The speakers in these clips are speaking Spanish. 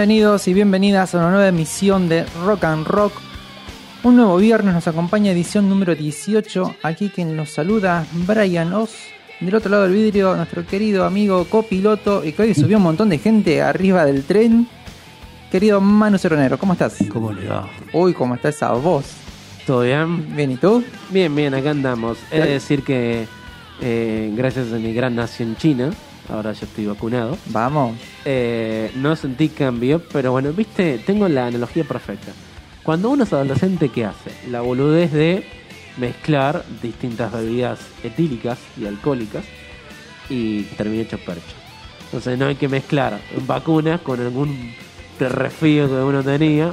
Bienvenidos y bienvenidas a una nueva emisión de Rock and Rock. Un nuevo viernes nos acompaña edición número 18. Aquí quien nos saluda, Brian Oz. Del otro lado del vidrio, nuestro querido amigo copiloto y que hoy subió un montón de gente arriba del tren. Querido Manu Ceronero, ¿cómo estás? ¿Cómo le va? Uy, ¿cómo está esa voz? ¿Todo bien? Bien, ¿y tú? Bien, bien, acá andamos. He de decir que eh, gracias a mi gran nación china, ahora yo estoy vacunado, Vamos. eh, no sentí cambio, pero bueno, viste, tengo la analogía perfecta. Cuando uno es adolescente, ¿qué hace? La boludez de mezclar distintas bebidas etílicas y alcohólicas y termina hecho percho. Entonces no hay que mezclar vacunas con algún refío que uno tenía.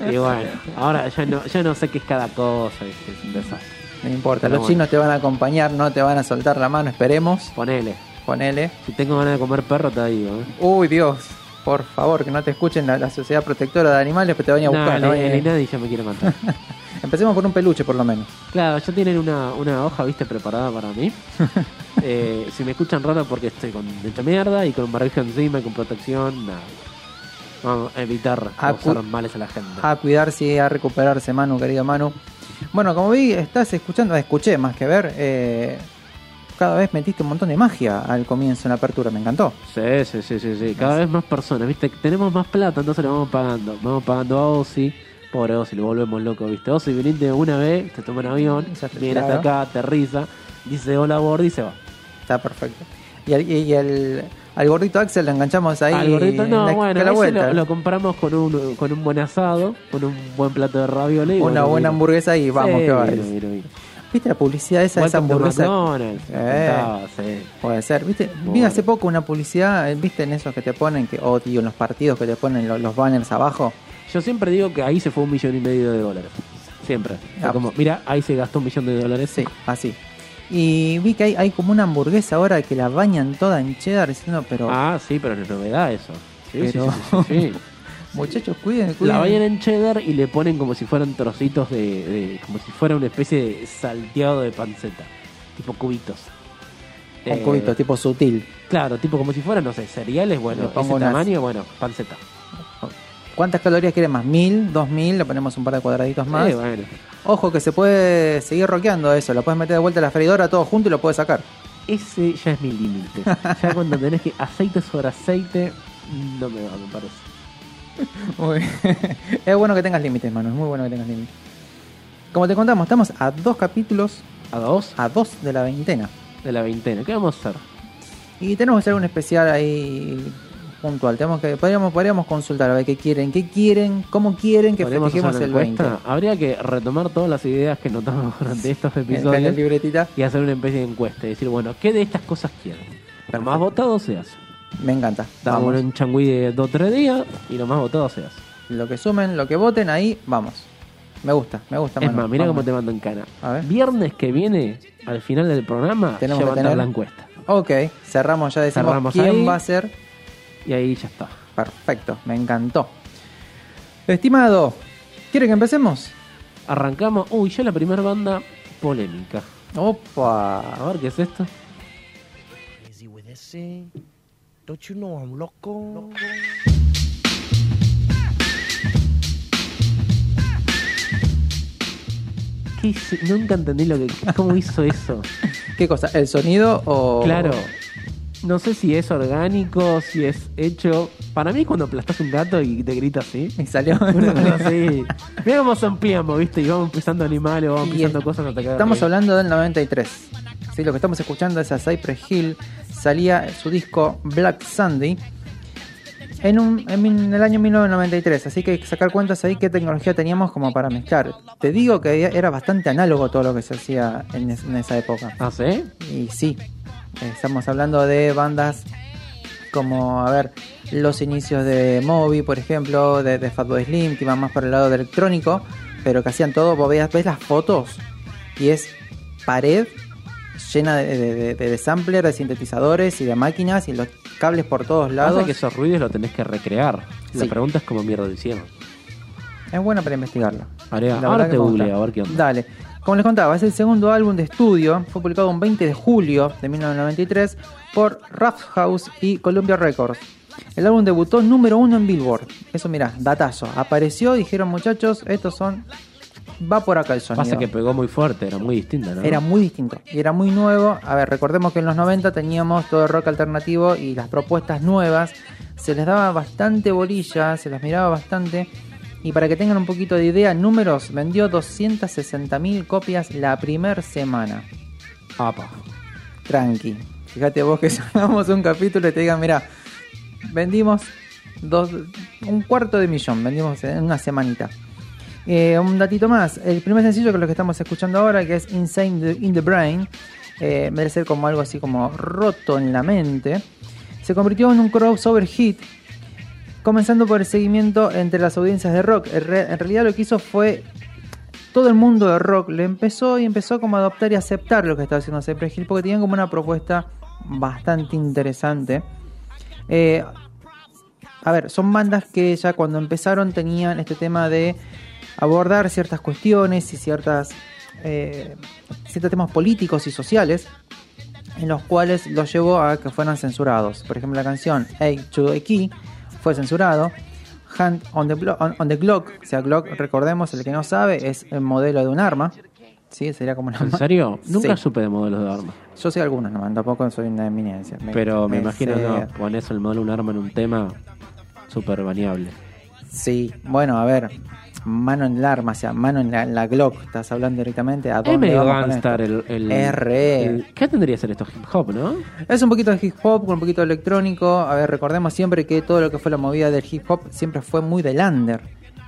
Y bueno, ahora ya no, ya no sé qué es cada cosa, ¿viste? es un desastre. No importa, Pero los bueno. chinos te van a acompañar, no te van a soltar la mano, esperemos. Ponele. Ponele. Si tengo ganas de comer perro, te digo. ¿eh? Uy, Dios, por favor, que no te escuchen la, la Sociedad Protectora de Animales, que te vayan a buscar. No, ¿no? el, Eh, Inadi ya me quiere contar. Empecemos con un peluche, por lo menos. Claro, ya tienen una, una hoja, viste, preparada para mí. Eh, si me escuchan raro porque estoy con mucha mierda y con un barbijo encima y con protección, nada. Vamos a evitar Ah, causar males a la gente. A cuidarse y a recuperarse, Manu, querido Manu. Bueno, como vi, estás escuchando, escuché más que ver, eh, cada vez metiste un montón de magia al comienzo en la apertura, me encantó. Sí, sí, sí, sí, sí. Cada vez más personas, viste, tenemos más plata, entonces le vamos pagando. Vamos pagando a Ozzy. Pobre Ozzy, lo volvemos loco, viste. Ozzy viniste una vez, te toma un avión, viene hasta acá, aterriza, dice hola Bordi y se va. Está perfecto. Y, el- al gordito Axel lo enganchamos ahí. Al gordito, no, la- bueno, la vuelta. lo, lo compramos con un, con un buen asado, con un buen plato de ravioli. y Una bueno, buena hamburguesa y vamos, Sí, que va. ¿Viste la publicidad esa de esa hamburguesa? McDonald's, Eh. sí. Puede ser, ¿viste? Vi hace poco una publicidad, eh, ¿viste? En esos que te ponen, que, o tío, en los partidos que te ponen lo- los, banners abajo. Yo siempre digo que ahí se fue un millón y medio de dólares. Siempre. Ah, como, mira, ahí se gastó un millón de dólares. Sí, así. Y vi que hay, hay como una hamburguesa ahora que la bañan toda en cheddar, diciendo, pero Ah, sí, pero es novedad eso. Sí, sí, Pero- sí, sí, sí. muchachos, cuiden, cuiden. La bañan en cheddar y le ponen como si fueran trocitos de, de- como si fuera una especie de salteado de panceta, tipo cubitos. Un Eh, cubito tipo sutil. Claro, tipo como si fueran, no sé, cereales, bueno, pongo ese unas- tamaño, bueno, panceta. ¿Cuántas calorías quieren más? ¿Mil? ¿Dos mil? Le ponemos un par de cuadraditos más. Sí, bueno. Ojo que se puede seguir roqueando eso. Lo puedes meter de vuelta a la freidora todo junto y lo puedes sacar. Ese ya es mi límite. ya cuando tenés que aceite sobre aceite, no me va, me parece. Muy bien. es bueno que tengas límites, mano. Es muy bueno que tengas límites. Como te contamos, estamos a dos capítulos, A dos a dos de la veintena. de la veintena. ¿Qué vamos a hacer? Y tenemos que hacer un especial ahí puntual. Tenemos que, podríamos, podríamos consultar a ver qué quieren, qué quieren, cómo quieren que ¿Podríamos hacer festejemos el 20. encuesta? Habría que retomar todas las ideas que notamos durante estos En la episodios libretita. y hacer una especie de encuesta y decir, bueno, ¿qué de estas cosas quieren? Más votado se hace. Me encanta. Damos Vamos. un changüí de 2 o 3 días y lo más votado seas. Lo que sumen, lo que voten, ahí vamos. Me gusta, me gusta. Es Manu. más, mira cómo te mando en cara. A ver. Viernes que viene, al final del programa, Tenemos ya que va a tener- la encuesta. Ok, cerramos, ya decimos Cerramos quién ahí. va a ser. Y ahí ya está. Perfecto, me encantó. Estimado, ¿quiere que empecemos? Arrancamos. Uy, ya la primera banda polémica. Opa. A ver qué es esto. Don't you know I'm loco? ¿Qué hice? Nunca entendí lo que. ¿Cómo hizo eso? ¿Qué cosa? ¿El sonido o...? Claro. No sé si es orgánico, si es hecho. Para mí, cuando aplastas un gato y te grita así. Y salió... Una cosa así. Mira cómo se ampliamos, ¿viste? Y vamos empezando animales, vamos Y empezando es- cosas hasta que Estamos hablando del 93. Sí, lo que estamos escuchando es a Cypress Hill. Salía su disco Black Sunday en, un, en el año 1993. Así que hay que sacar cuentas ahí qué tecnología teníamos como para mezclar. Te digo que era bastante análogo todo lo que se hacía en, es- en esa época. ¿Ah, sí? Y sí, estamos hablando de bandas como, a ver, los inicios de Moby, por ejemplo, de, de Fatboy Slim, que iban más por el lado de electrónico, pero que hacían todo, vos veas, ves las fotos y es pared llena de, de, de- de sampler, de sintetizadores y de máquinas y los cables por todos lados. Pasa que esos ruidos los tenés que recrear. La pregunta es cómo mierda lo hicieron. Es buena para investigarlo. Area, La ahora verdad te que me googleo, gusta. a ver qué onda. Dale. Como les contaba, es el segundo álbum de estudio. Fue publicado un 20 de julio de 1993 por Rough House y Columbia Records. El álbum debutó número uno en Billboard. Eso, mira, datazo. Apareció, dijeron muchachos, estos son. Va por acá el sonido. Pasa que pegó muy fuerte, era muy distinta, ¿no? Era muy distinto y era muy nuevo. A ver, recordemos que en los 90 teníamos todo el rock alternativo y las propuestas nuevas. Se les daba bastante bolilla, se las miraba bastante. Y para que tengan un poquito de idea, números, vendió 260.000 copias la primera semana. Apa. Tranqui. Fíjate vos que sacamos un capítulo y te digan, mira, vendimos dos, un cuarto de millón, vendimos en una semanita. Eh, un datito más, el primer sencillo que lo que estamos escuchando ahora, que es Insane in the Brain, eh, ser como algo así como roto en la mente, se convirtió en un crossover hit, comenzando por el seguimiento entre las audiencias de rock. En realidad lo que hizo fue todo el mundo de rock le empezó y empezó como a adoptar y aceptar lo que estaba haciendo Cypress Hill porque tenían como una propuesta bastante interesante. Eh, a ver, son bandas que ya cuando empezaron tenían este tema de abordar ciertas cuestiones y ciertas eh, ciertos temas políticos y sociales en los cuales los llevó a que fueran censurados. Por ejemplo, la canción Hey to the Key fue censurado. Hand on the, Blo- on, on the Glock, o sea, Glock, recordemos, el que no sabe, es el modelo de un arma. Sí, sería como una ¿En serio? Nunca Sí. supe de modelos de armas. Yo sé algunos, no, tampoco soy una eminencia. Me- Pero me, imagino sé- no, pones el modelo de un arma en un tema súper baneable. Sí, bueno, a ver, mano en el arma, o sea, mano en la, en la Glock, estás hablando directamente a dónde medio gangstar el, el, re. el- ¿Qué tendría que ser esto? Hip hop, ¿no? Es un poquito de hip hop, con un poquito de electrónico. A ver, recordemos siempre que todo lo que fue la movida del hip hop siempre fue muy del under.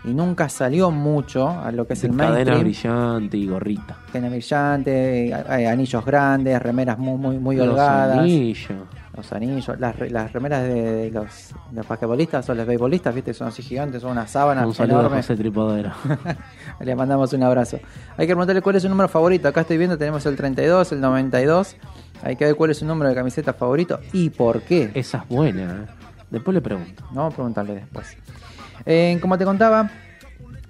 Y nunca salió mucho a lo que es el Cadena mainstream. brillante y gorrita. Cadena brillante, anillos grandes, remeras muy muy muy Los holgadas. anillos. Los anillos, las, re- las remeras de, de los, de los basquetbolistas o los beisbolistas, viste, son así gigantes, son una sábana Un saludo a. José Tripodero. Le mandamos un abrazo. Hay que preguntarle cuál es su número favorito. Acá estoy viendo, tenemos el 32, el 92. Hay que ver cuál es su número de camiseta favorito y por qué. Esa es buena. ¿eh? Después le pregunto. No, vamos a preguntarle después. Eh, como te contaba,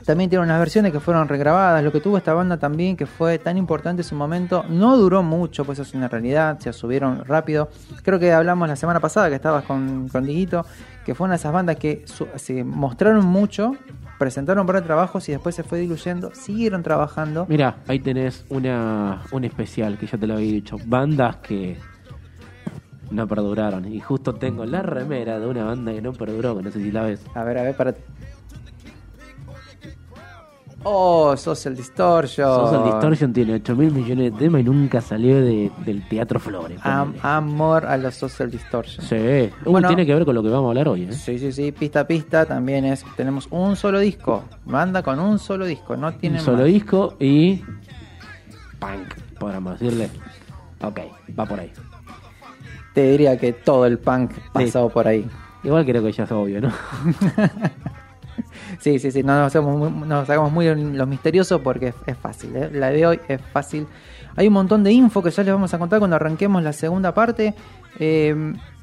también tiene unas versiones que fueron regrabadas. Lo que tuvo esta banda también, que fue tan importante en su momento, no duró mucho, pues es una realidad. Se subieron rápido. Creo que hablamos la semana pasada que estabas con, con Diguito, que fue una de esas bandas que su- se mostraron mucho, presentaron para trabajos y después se fue diluyendo. Siguieron trabajando. Mira, ahí tenés una, un especial que ya te lo había dicho. Bandas que no perduraron. Y justo tengo la remera de una banda que no perduró, que no sé si la ves. A ver, a ver, para. Oh, Social Distortion. Social Distortion tiene 8 mil millones de temas y nunca salió de- del Teatro Flores. Am- amor a los Social Distortion. Sí. Uy, Bueno. tiene que ver con lo que vamos a hablar hoy, ¿eh? Sí, sí, sí, pista a pista también es. Tenemos un solo disco. Banda con un solo disco, no tiene Un solo más. disco y. Punk, podríamos decirle. Ok, va por ahí. Te diría que todo el punk pasó por ahí. Igual creo que ya es obvio, ¿no? Sí, sí, sí, no nos hacemos muy, nos muy en lo misterioso porque es, es fácil. ¿eh? La de hoy es fácil. Hay un montón de info que ya les vamos a contar cuando arranquemos la segunda parte. Eh,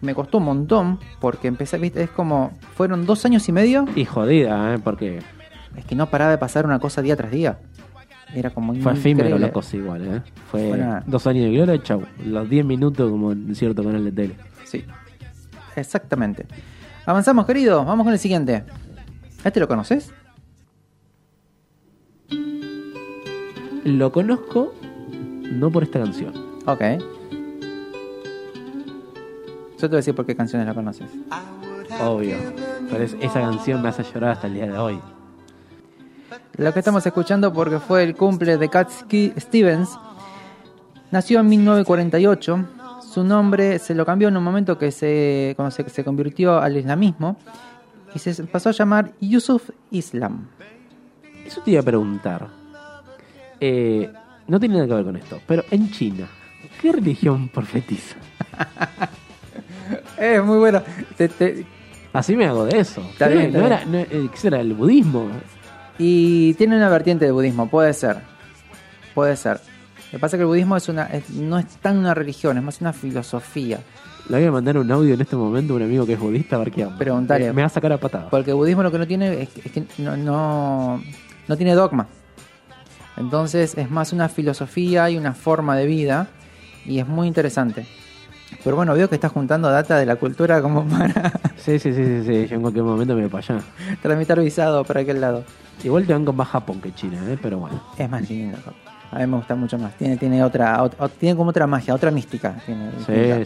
me costó un montón porque empecé, viste, es como, fueron dos años y medio. Y jodida, ¿eh? Porque Es que no paraba de pasar una cosa día tras día. Era como fue efímero la cosa igual, ¿eh? Fue dos años de gloria, chau. Los 10 minutos como en cierto canal de tele. Sí, exactamente. Avanzamos, querido. Vamos con el siguiente. ¿Este lo conoces? Lo conozco no por esta canción. Ok. Yo te voy a decir por qué canciones la conoces. Obvio. Pero es- esa canción me hace llorar hasta el día de hoy. Lo que estamos escuchando porque fue el cumple de Cat Stevens. Nació en 1948. Su nombre se lo cambió en un momento que se, cuando se, se convirtió al islamismo. Y se pasó a llamar Yusuf Islam. Eso te iba a preguntar. Eh, no tiene nada que ver con esto, pero en China, ¿qué religión profetiza? Es muy bueno. Te- te- Así me hago de eso. Está bien, no bien. era, no, eh, ¿Qué será? ¿El budismo? Y tiene una vertiente de budismo, puede ser. Puede ser. Lo que pasa es que el budismo es una, es- no es tan una religión, es más una filosofía. Le voy a mandar un audio en este momento a un amigo que es budista a ver qué onda. Preguntale. Me, me va a sacar a patada. Porque el budismo lo que no tiene es, que- es que no, no, no tiene dogma. Entonces es más una filosofía y una forma de vida. Y es muy interesante. Pero bueno, veo que estás juntando data de la cultura como para Sí, sí, sí, sí, sí. Yo en cualquier momento me voy para allá. tramitar visado para aquel lado. Igual te van con más Japón que China, ¿eh? pero bueno. Es más lindo. A mí me gusta mucho más. Tiene, tiene otra, ot- ot- tiene como otra magia, otra mística. Tiene,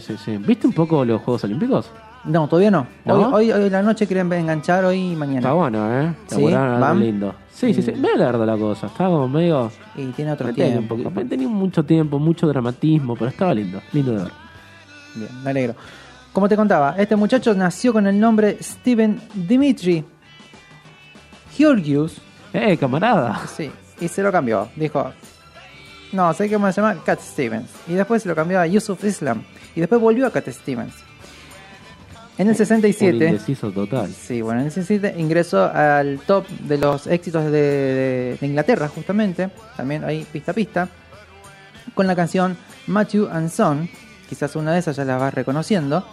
Sí, sí, sí. ¿Viste un poco los Juegos Olímpicos? No, todavía no. ¿No? Hoy, hoy, la noche quieren enganchar hoy y mañana. Está bueno, ¿eh? Sí, Laburaron algo ¿van? lindo. Sí, sí, sí. Me agarró la cosa. Estaba como medio... Y tiene otro tenía, un tiempo. poquito- tenía mucho tiempo, mucho dramatismo, pero estaba lindo. Lindo de ver. Bien, me alegro. Como te contaba, este muchacho nació con el nombre Steven Dimitri Georgius. ¡Eh, camarada! Sí, y se lo cambió. Dijo, no, sé cómo se llama Cat Stevens. Y después se lo cambió a Yusuf Islam. Y después volvió a Cat Stevens. En el Un 67. indeciso total. Sí, bueno, en el 67 ingresó al top de los éxitos de, de- de Inglaterra, justamente. También ahí pista a pista. Con la canción Matthew and Son. Quizás una de esas ya la vas reconociendo.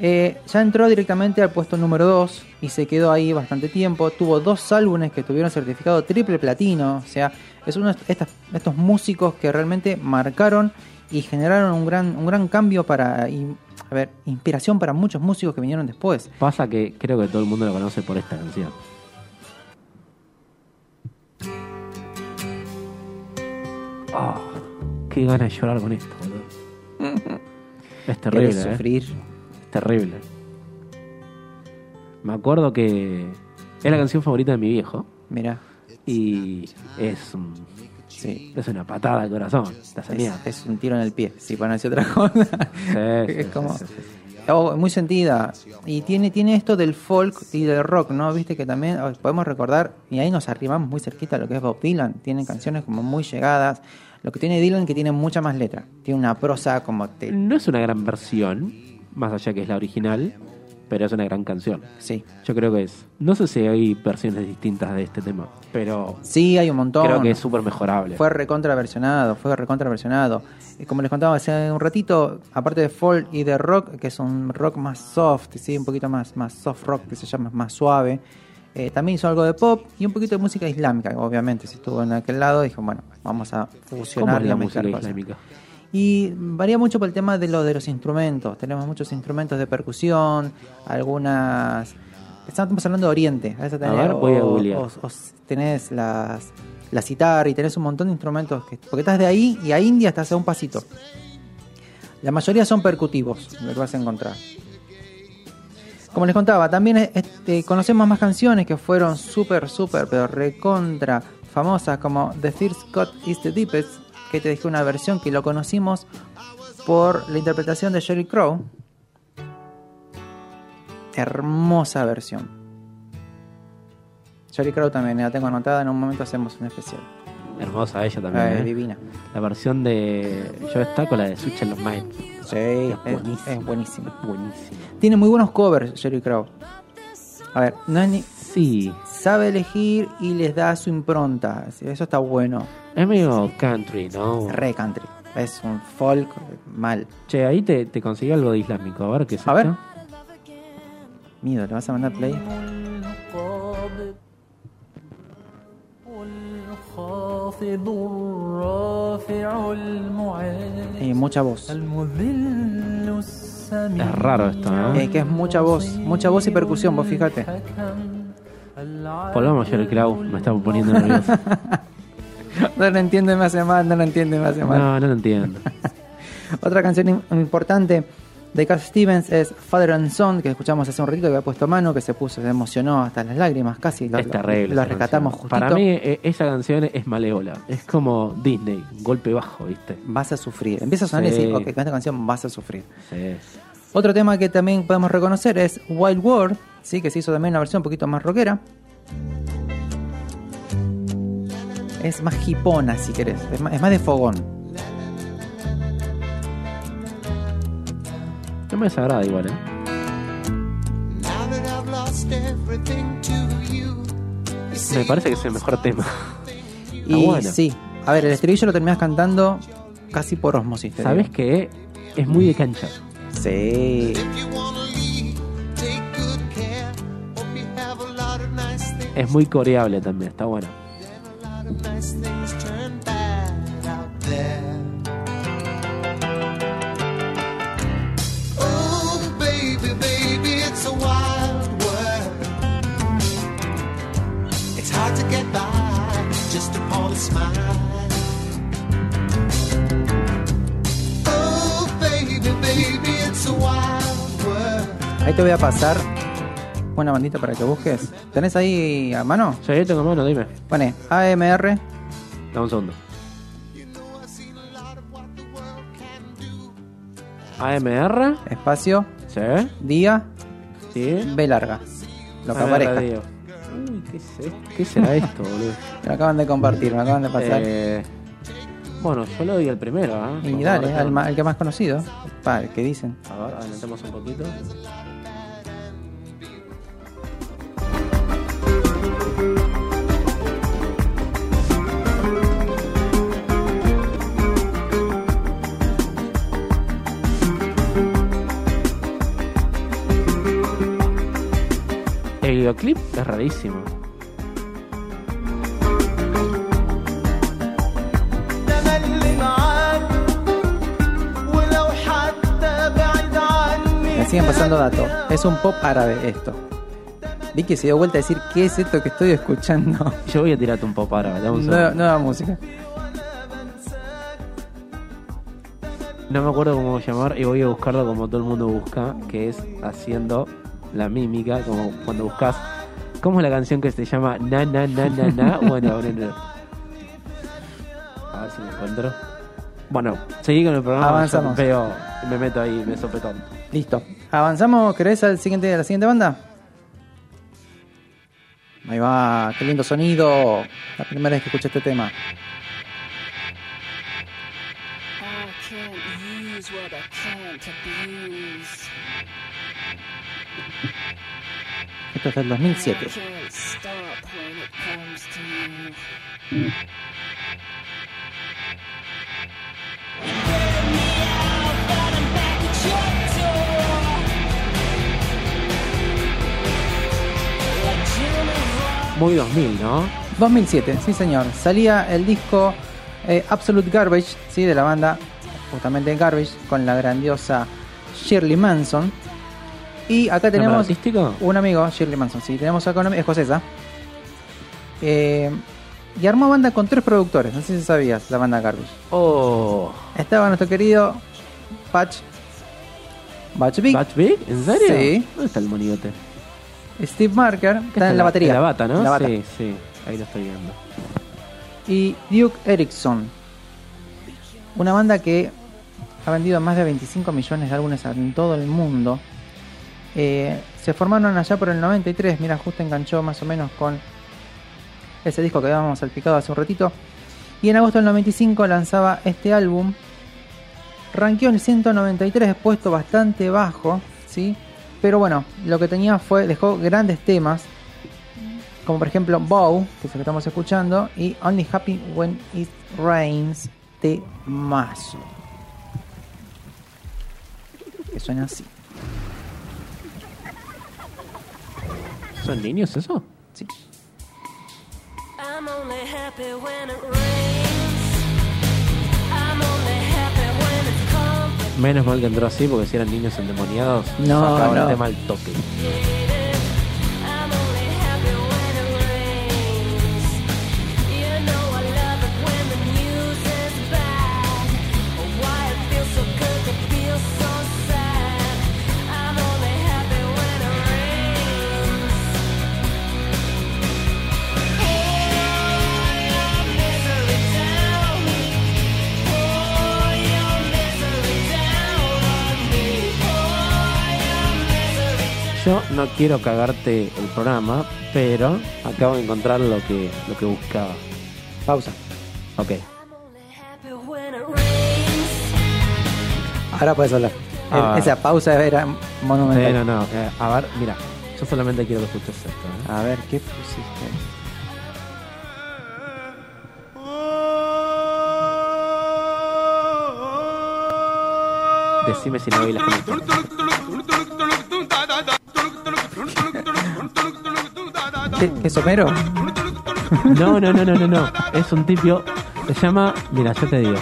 Eh, ya entró directamente al puesto número 2 y se quedó ahí bastante tiempo. Tuvo dos álbumes que tuvieron certificado triple platino. O sea, es uno de estos músicos que realmente marcaron y generaron un gran, un gran cambio para. a ver, inspiración para muchos músicos que vinieron después. Pasa que creo que todo el mundo lo conoce por esta canción. Oh, qué ganas de llorar con esto. Es terrible, ¿Querés ¿eh? Es terrible. Me acuerdo que es la canción favorita de mi viejo Mira, y es, sí. es una patada al corazón. Es, es un tiro en el pie, si para otra cosa. Sí, es sí, como. Oh, muy sentida. Y tiene, tiene esto del folk y del rock, ¿no? Viste que también oh, podemos recordar, y ahí nos arrimamos muy cerquita a lo que es Bob Dylan. Tienen canciones como muy llegadas. Lo que tiene Dylan que tiene mucha más letra. Tiene una prosa como te. No es una gran versión, más allá que es la original, pero es una gran canción. Sí. Yo creo que es. No sé si hay versiones distintas de este tema, pero Sí, hay un montón. creo que es súper mejorable. Fue recontraversionado, fue recontraversionado. Y Como les contaba hace un ratito, aparte de folk y de rock, que es un rock más soft, ¿sí? un poquito más, más soft rock, que se llama más suave, eh, también hizo algo de pop y un poquito de música islámica, obviamente. Si estuvo en aquel lado, dijo, bueno, vamos a ¿Cómo fusionar la mezclar música islámica? Y varía mucho por el tema de lo de los instrumentos. Tenemos muchos instrumentos de percusión, algunas. Estamos hablando de Oriente. A, veces A ver, voy a o- googlear. o- o tenés las, la citar y tenés un montón de instrumentos. Que, porque estás de ahí y a India estás a un pasito. La mayoría son percutivos, lo que vas a encontrar. Como les contaba, también este, conocemos más canciones que fueron súper, súper, pero recontra famosas, como The First Cut is the Deepest, que te dije una versión que lo conocimos por la interpretación de Sheryl Crow. Hermosa versión. Sheryl Crow también la tengo anotada, en un momento hacemos un especial. Hermosa ella también. Eh, ¿eh? divina. La versión de. Yo destaco la de Switch en los Minds. Sí, Es es, buenísimo. es. Buenísimo. Tiene muy buenos covers, Jerry Crow. A ver, no es ni- Sabe elegir y les da su impronta. Eso está bueno. Es medio country, ¿no? Re country. Es un folk mal. Che, ahí te, te conseguí algo de islámico. A ver qué es A ver. Mido, ¿le vas a mandar play? Eh, mucha voz. Es raro esto, ¿no? Es que es mucha voz, mucha voz y percusión, vos fíjate. Volvamos Jerry Crow. Me estaba poniendo nervioso. No lo entiende, me hace mal. No lo entiende, me hace mal. No, no lo entiendo. Otra canción im- importante de Cat Stevens es Father and Son, que escuchamos hace un ratito, que había puesto mano, que se puso, se emocionó hasta las lágrimas casi. Lo, es terrible. Lo rescatamos canción. justito. Para mí, eh, esa canción es malévola. Es como Disney, golpe bajo, ¿viste? Vas a sufrir. Empieza a sonar y Sí. decir, ok, con esta canción vas a sufrir. Sí. Otro tema que también podemos reconocer es Wild World, ¿sí? que se hizo también una versión un poquito más rockera. Es más hipona, si querés. Es más, es más de fogón. No me desagrada igual, ¿eh? Me parece que es el mejor tema. Y bueno. sí, a ver, el estribillo lo terminás cantando casi por osmosis. ¿Sabes qué? Es muy de cancha. Sí. Baby, baby, it's a wild world. Ahí te voy a pasar una bandita para que busques. ¿Tenés ahí a mano? Sí, tengo mano, dime. Pone AMR, Dame un segundo. AMR, espacio, sí, día, sí. B larga. Lo que aparezca. Uy, ¿qué, esto? ¿Qué será esto, boludo? Me lo acaban de compartir, me acaban de pasar. Eh, bueno, yo le doy el primero, ¿eh? y dale, a al, que más conocido. Pa, ¿qué dicen? A ver, adelantemos un poquito. videoclip es rarísimo. Me siguen pasando datos. Es un pop árabe esto. Vicky se dio vuelta a decir, ¿qué es esto que estoy escuchando? Yo voy a tirarte un pop árabe. Nueva, nueva música. No me acuerdo cómo llamar y voy a buscarlo como todo el mundo busca, que es haciendo la mímica, como cuando buscas. ¿Cómo es la canción que se llama Na Na Na Na Na? Bueno, bueno, A ver si me encuentro. Bueno, seguí con el programa. Avanzamos. Veo, me meto ahí, me sopetón. Listo. ¿Avanzamos? ¿Querés al siguiente, a la siguiente banda? Ahí va, qué lindo sonido. La primera vez que escuché este tema. Esto es del I 2007. can't stop when it comes to you. Muy 2000, ¿no? 2007, sí señor. Salía el disco eh, Absolute Garbage, ¿sí? de la banda justamente Garbage, con la grandiosa Shirley Manson. Y acá ¿Nombre tenemos artístico? un amigo, Shirley Manson, sí, tenemos acá un amigo, escocesa. Eh, y armó banda con tres productores, no sé si sabías, la banda Garbage. Oh. Estaba nuestro querido Patch, Patch Big, ¿Batch Big? ¿En serio? Sí. ¿Dónde está el monigote? Steve Marker, ¿Qué está en la batería. en la bata, ¿no? La bata. Sí, sí. Ahí lo estoy viendo. y Duke Erickson. Una banda que ha vendido más de 25 millones de álbumes en todo el mundo. Eh, se formaron allá por el 93, mira, justo enganchó más o menos con ese disco que habíamos salpicado hace un ratito. Y en agosto del 95 lanzaba este álbum. Ranqueó en el 193, puesto bastante bajo, ¿sí? Pero bueno, lo que tenía fue, dejó grandes temas, como por ejemplo Bow, que es el que estamos escuchando, y Only Happy When It Rains, de Mazo. Que suena así. ¿Son niños eso? Sí. I'm only happy when it rains. I'm only happy when it's complicated. Menos mal que entró así, porque si eran niños endemoniados, No, no. el tema al toque. Yo no quiero cagarte el programa, pero acabo de encontrar lo que, lo que buscaba. Pausa. Ok. Ahora puedes hablar. Ah. Esa pausa era monumental. Eh, no, no. eh, a ver, mira. Yo solamente quiero que escuches esto. ¿eh? A ver, ¿qué pusiste? Decime si no vi las conexiones. Es Homero? No, no, no, no, no, no. Es un tipo. Se llama. Mira, yo te digo.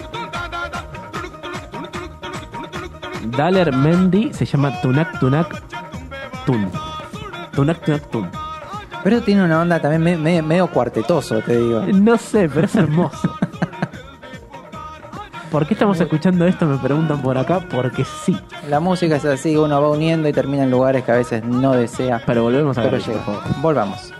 Daler Mendy se llama Tunak Tunak Tun. Tunak Tunak Tun. Pero tiene una onda también me- me- medio cuartetoso, te digo. No sé, pero es hermoso. ¿Por qué estamos escuchando esto? Me preguntan por acá. Porque sí. La música es así, uno va uniendo y termina en lugares que a veces no desea. Pero volvemos a Pero ver. llega. Volvamos.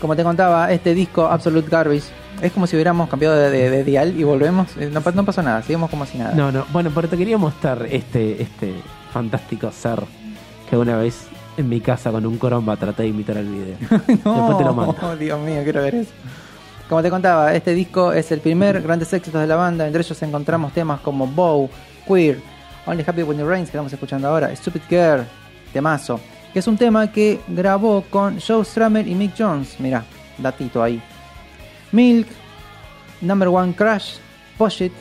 Como te contaba, este disco Absolute Garbage es como si hubiéramos cambiado de, de- de dial y volvemos. Eh, No, no pasó nada, seguimos como si nada. No, no. Bueno, pero te quería mostrar este, este fantástico ser que una vez en mi casa con un coromba traté de imitar el video. Después te lo mando. Oh, Dios mío, quiero ver eso. Como te contaba, este disco es el primer grandes éxitos de la banda. Entre ellos encontramos temas como Bow, Queer, Only Happy When It Rains, que estamos escuchando ahora, Stupid Girl, Temazo, que es un tema que grabó con Joe Strummer y Mick Jones. Mira, datito ahí. Milk, Number One Crash, Push It,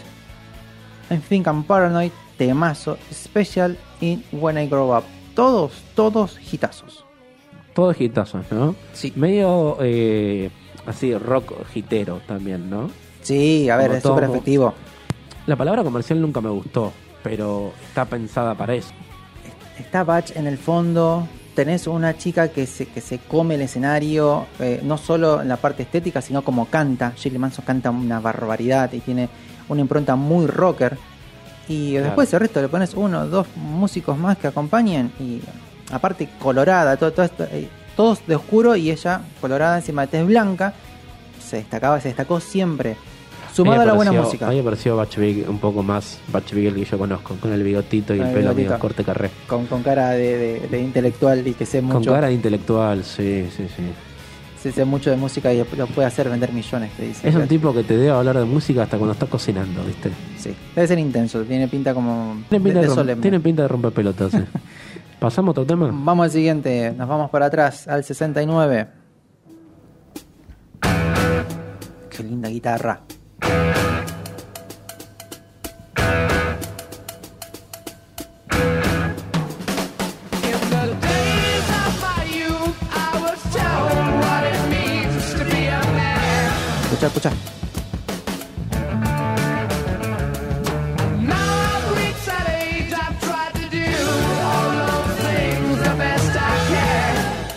I Think I'm Paranoid, Temazo, Special y When I Grow Up. Todos, todos hitazos. Todos hitazos, ¿no? Sí. Medio eh, así rock hitero también, ¿no? Sí, a ver, Como es súper efectivo. La palabra comercial nunca me gustó, pero está pensada para eso. Está Batch en el fondo. Tenés una chica que se, que se come el escenario, eh, no solo en la parte estética, sino como canta. Shirley Manson canta una barbaridad y tiene una impronta muy rocker. Y Claro. después el resto le pones uno o dos músicos más que acompañen. Y aparte, colorada, todo, todo esto, eh, todos de oscuro y ella colorada encima de tez blanca. Se destacaba, se destacó siempre. Sumado a la buena música. A mí me pareció Big un poco más Batch Big el que yo conozco, con el bigotito y Con el el pelo bigotito. medio corte carré. Con, con cara de, de- de intelectual y que sé Con mucho. cara de intelectual, sí, sí, sí. se sé mucho de música y lo puede hacer vender millones, te dice. Es un tipo que te debe hablar de música hasta cuando está cocinando, ¿viste? Sí, debe ser intenso, tiene pinta como Tiene pinta de, de, solemne. tiene pinta de romper pelotas. sí. ¿Pasamos a otro tema? Vamos al siguiente, nos vamos para atrás, al 69. Qué linda guitarra. Escucha, escucha.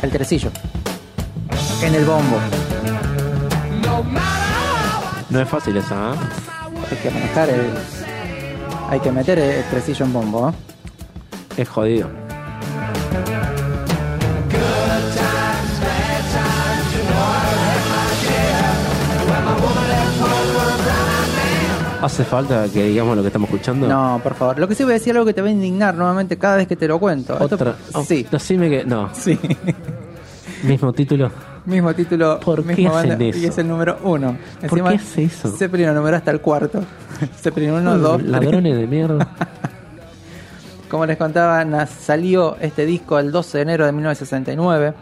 El tresillo. En el bombo. No es fácil esa, ¿eh? Hay que manejar el. Hay que meter el tresillo en bombo. ¿eh? Es jodido. ¿Hace falta que digamos lo que estamos escuchando? No, por favor. Lo que sí voy a decir algo que te va a indignar nuevamente cada vez que te lo cuento. Esto- Otra. oh, sí. Decime que. No. Sí. Mismo título. Mismo título, ¿Por qué misma hacen banda, eso? y es el número uno. ¿Por qué hace eso? Zeppelin lo numeró hasta el cuarto. Zeppelin 1, 2, Ladrones de mierda. Como les contaba, salió este disco el 12 de enero de 1969.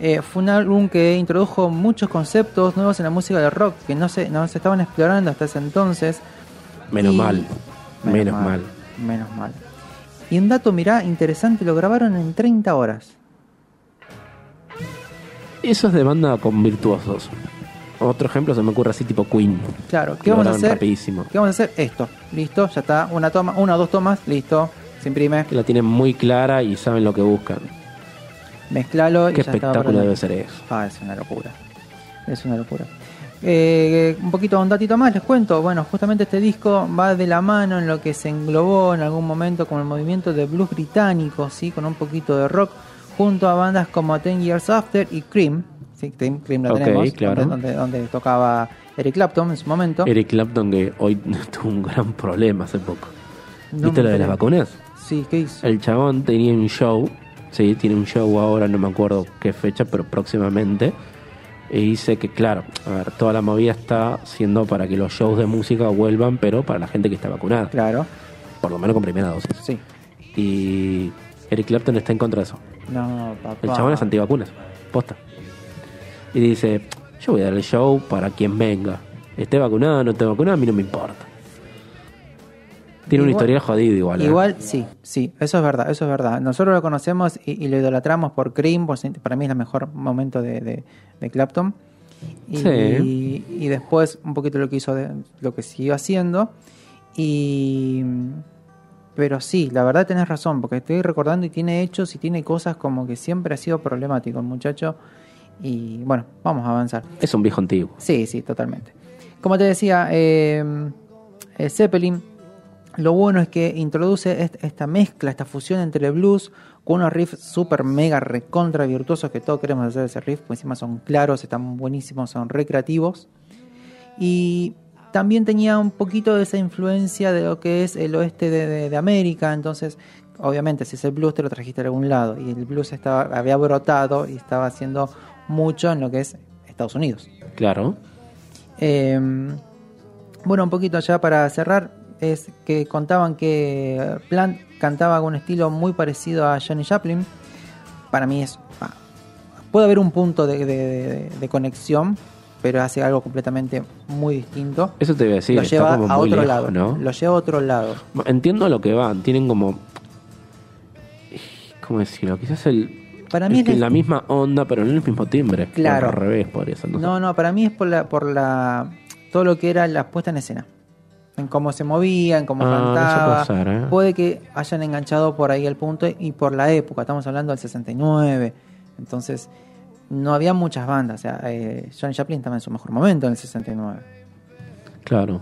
Eh, fue un álbum que introdujo muchos conceptos nuevos en la música de rock que no se, no se estaban explorando hasta ese entonces. Menos Y- mal. Menos mal. Menos mal. Y un dato, mirá, interesante, lo grabaron en 30 horas. Eso es de banda con virtuosos. Otro ejemplo se me ocurre así tipo Queen. Claro, ¿qué vamos a hacer? rapidísimo. ¿Qué vamos a hacer? Esto. Listo, ya está. Una toma, una o dos tomas, listo. Se imprime. Que la tienen muy clara y saben lo que buscan. Mezclalo y Qué ya espectáculo debe ser eso. Ah, es una locura. Es una locura. Eh, un poquito, un datito más les cuento. Bueno, justamente este disco va de la mano en lo que se englobó en algún momento con el movimiento de blues británico, ¿sí? con un poquito de rock, junto a bandas como Ten Years After y Cream. Sí, Cream, Cream la tenemos, claro. donde, donde, donde tocaba Eric Clapton en su momento. Eric Clapton que hoy tuvo un gran problema hace poco. No ¿Viste lo de las vacunas? Sí, ¿qué hizo? El chabón tenía un show, sí, tiene un show ahora, no me acuerdo qué fecha, pero próximamente. Y dice que, claro, a ver, toda la movida está siendo para que los shows de música vuelvan, pero para la gente que está vacunada, Claro, por lo menos con primera dosis. sí. Y Eric Clapton está en contra de eso. No, papá. El chabón es antivacunas, posta. Y dice, yo voy a dar el show para quien venga. Esté vacunado o no esté vacunado, a mí no me importa. Tiene una Igual- historia jodida igual. ¿eh? Igual, sí, sí, eso es verdad, eso es verdad. Nosotros lo conocemos y, y lo idolatramos por Cream, por- para mí es el mejor momento de, de- de Clapton. Y, Sí. y después un poquito lo que hizo, de, lo que siguió haciendo. Y, pero sí, la verdad tenés razón, porque estoy recordando y tiene hechos y tiene cosas como que siempre ha sido problemático el muchacho. Y bueno, vamos a avanzar. Es un viejo antiguo. Sí, sí, totalmente. Como te decía, eh, eh, Zeppelin, lo bueno es que introduce est- esta mezcla, esta fusión entre blues con unos riffs super mega recontra virtuosos que todos queremos hacer ese riff, pues encima son claros, están buenísimos, son recreativos. Y también tenía un poquito de esa influencia de lo que es el oeste de, de- de América, entonces obviamente si es el blues te lo trajiste de algún lado y el blues estaba, había brotado y estaba haciendo mucho en lo que es Estados Unidos. Claro. Eh, bueno, un poquito ya para cerrar, es que contaban que Plant cantaba con un estilo muy parecido a Johnny Chaplin. Para mí es. ah, puede haber un punto de, de- de- de conexión, pero hace algo completamente muy distinto. Eso te iba a decir. lo lleva a otro lejos, lado. ¿no? Lo lleva a otro lado. Entiendo lo que van. Tienen como. ¿Cómo decirlo? Quizás el. Para mí es el- la misma onda, pero no el mismo timbre. Claro. Al revés, por eso. No, sé. No, para mí es por la, por la todo lo que era la puesta en escena. En cómo se movía, en cómo Ah, cantaba. puede ¿eh? Puede que hayan enganchado por ahí el punto y por la época, estamos hablando del 69. Entonces, no había muchas bandas. O sea, eh, Johnny Chaplin estaba en su mejor momento en el 69. Claro.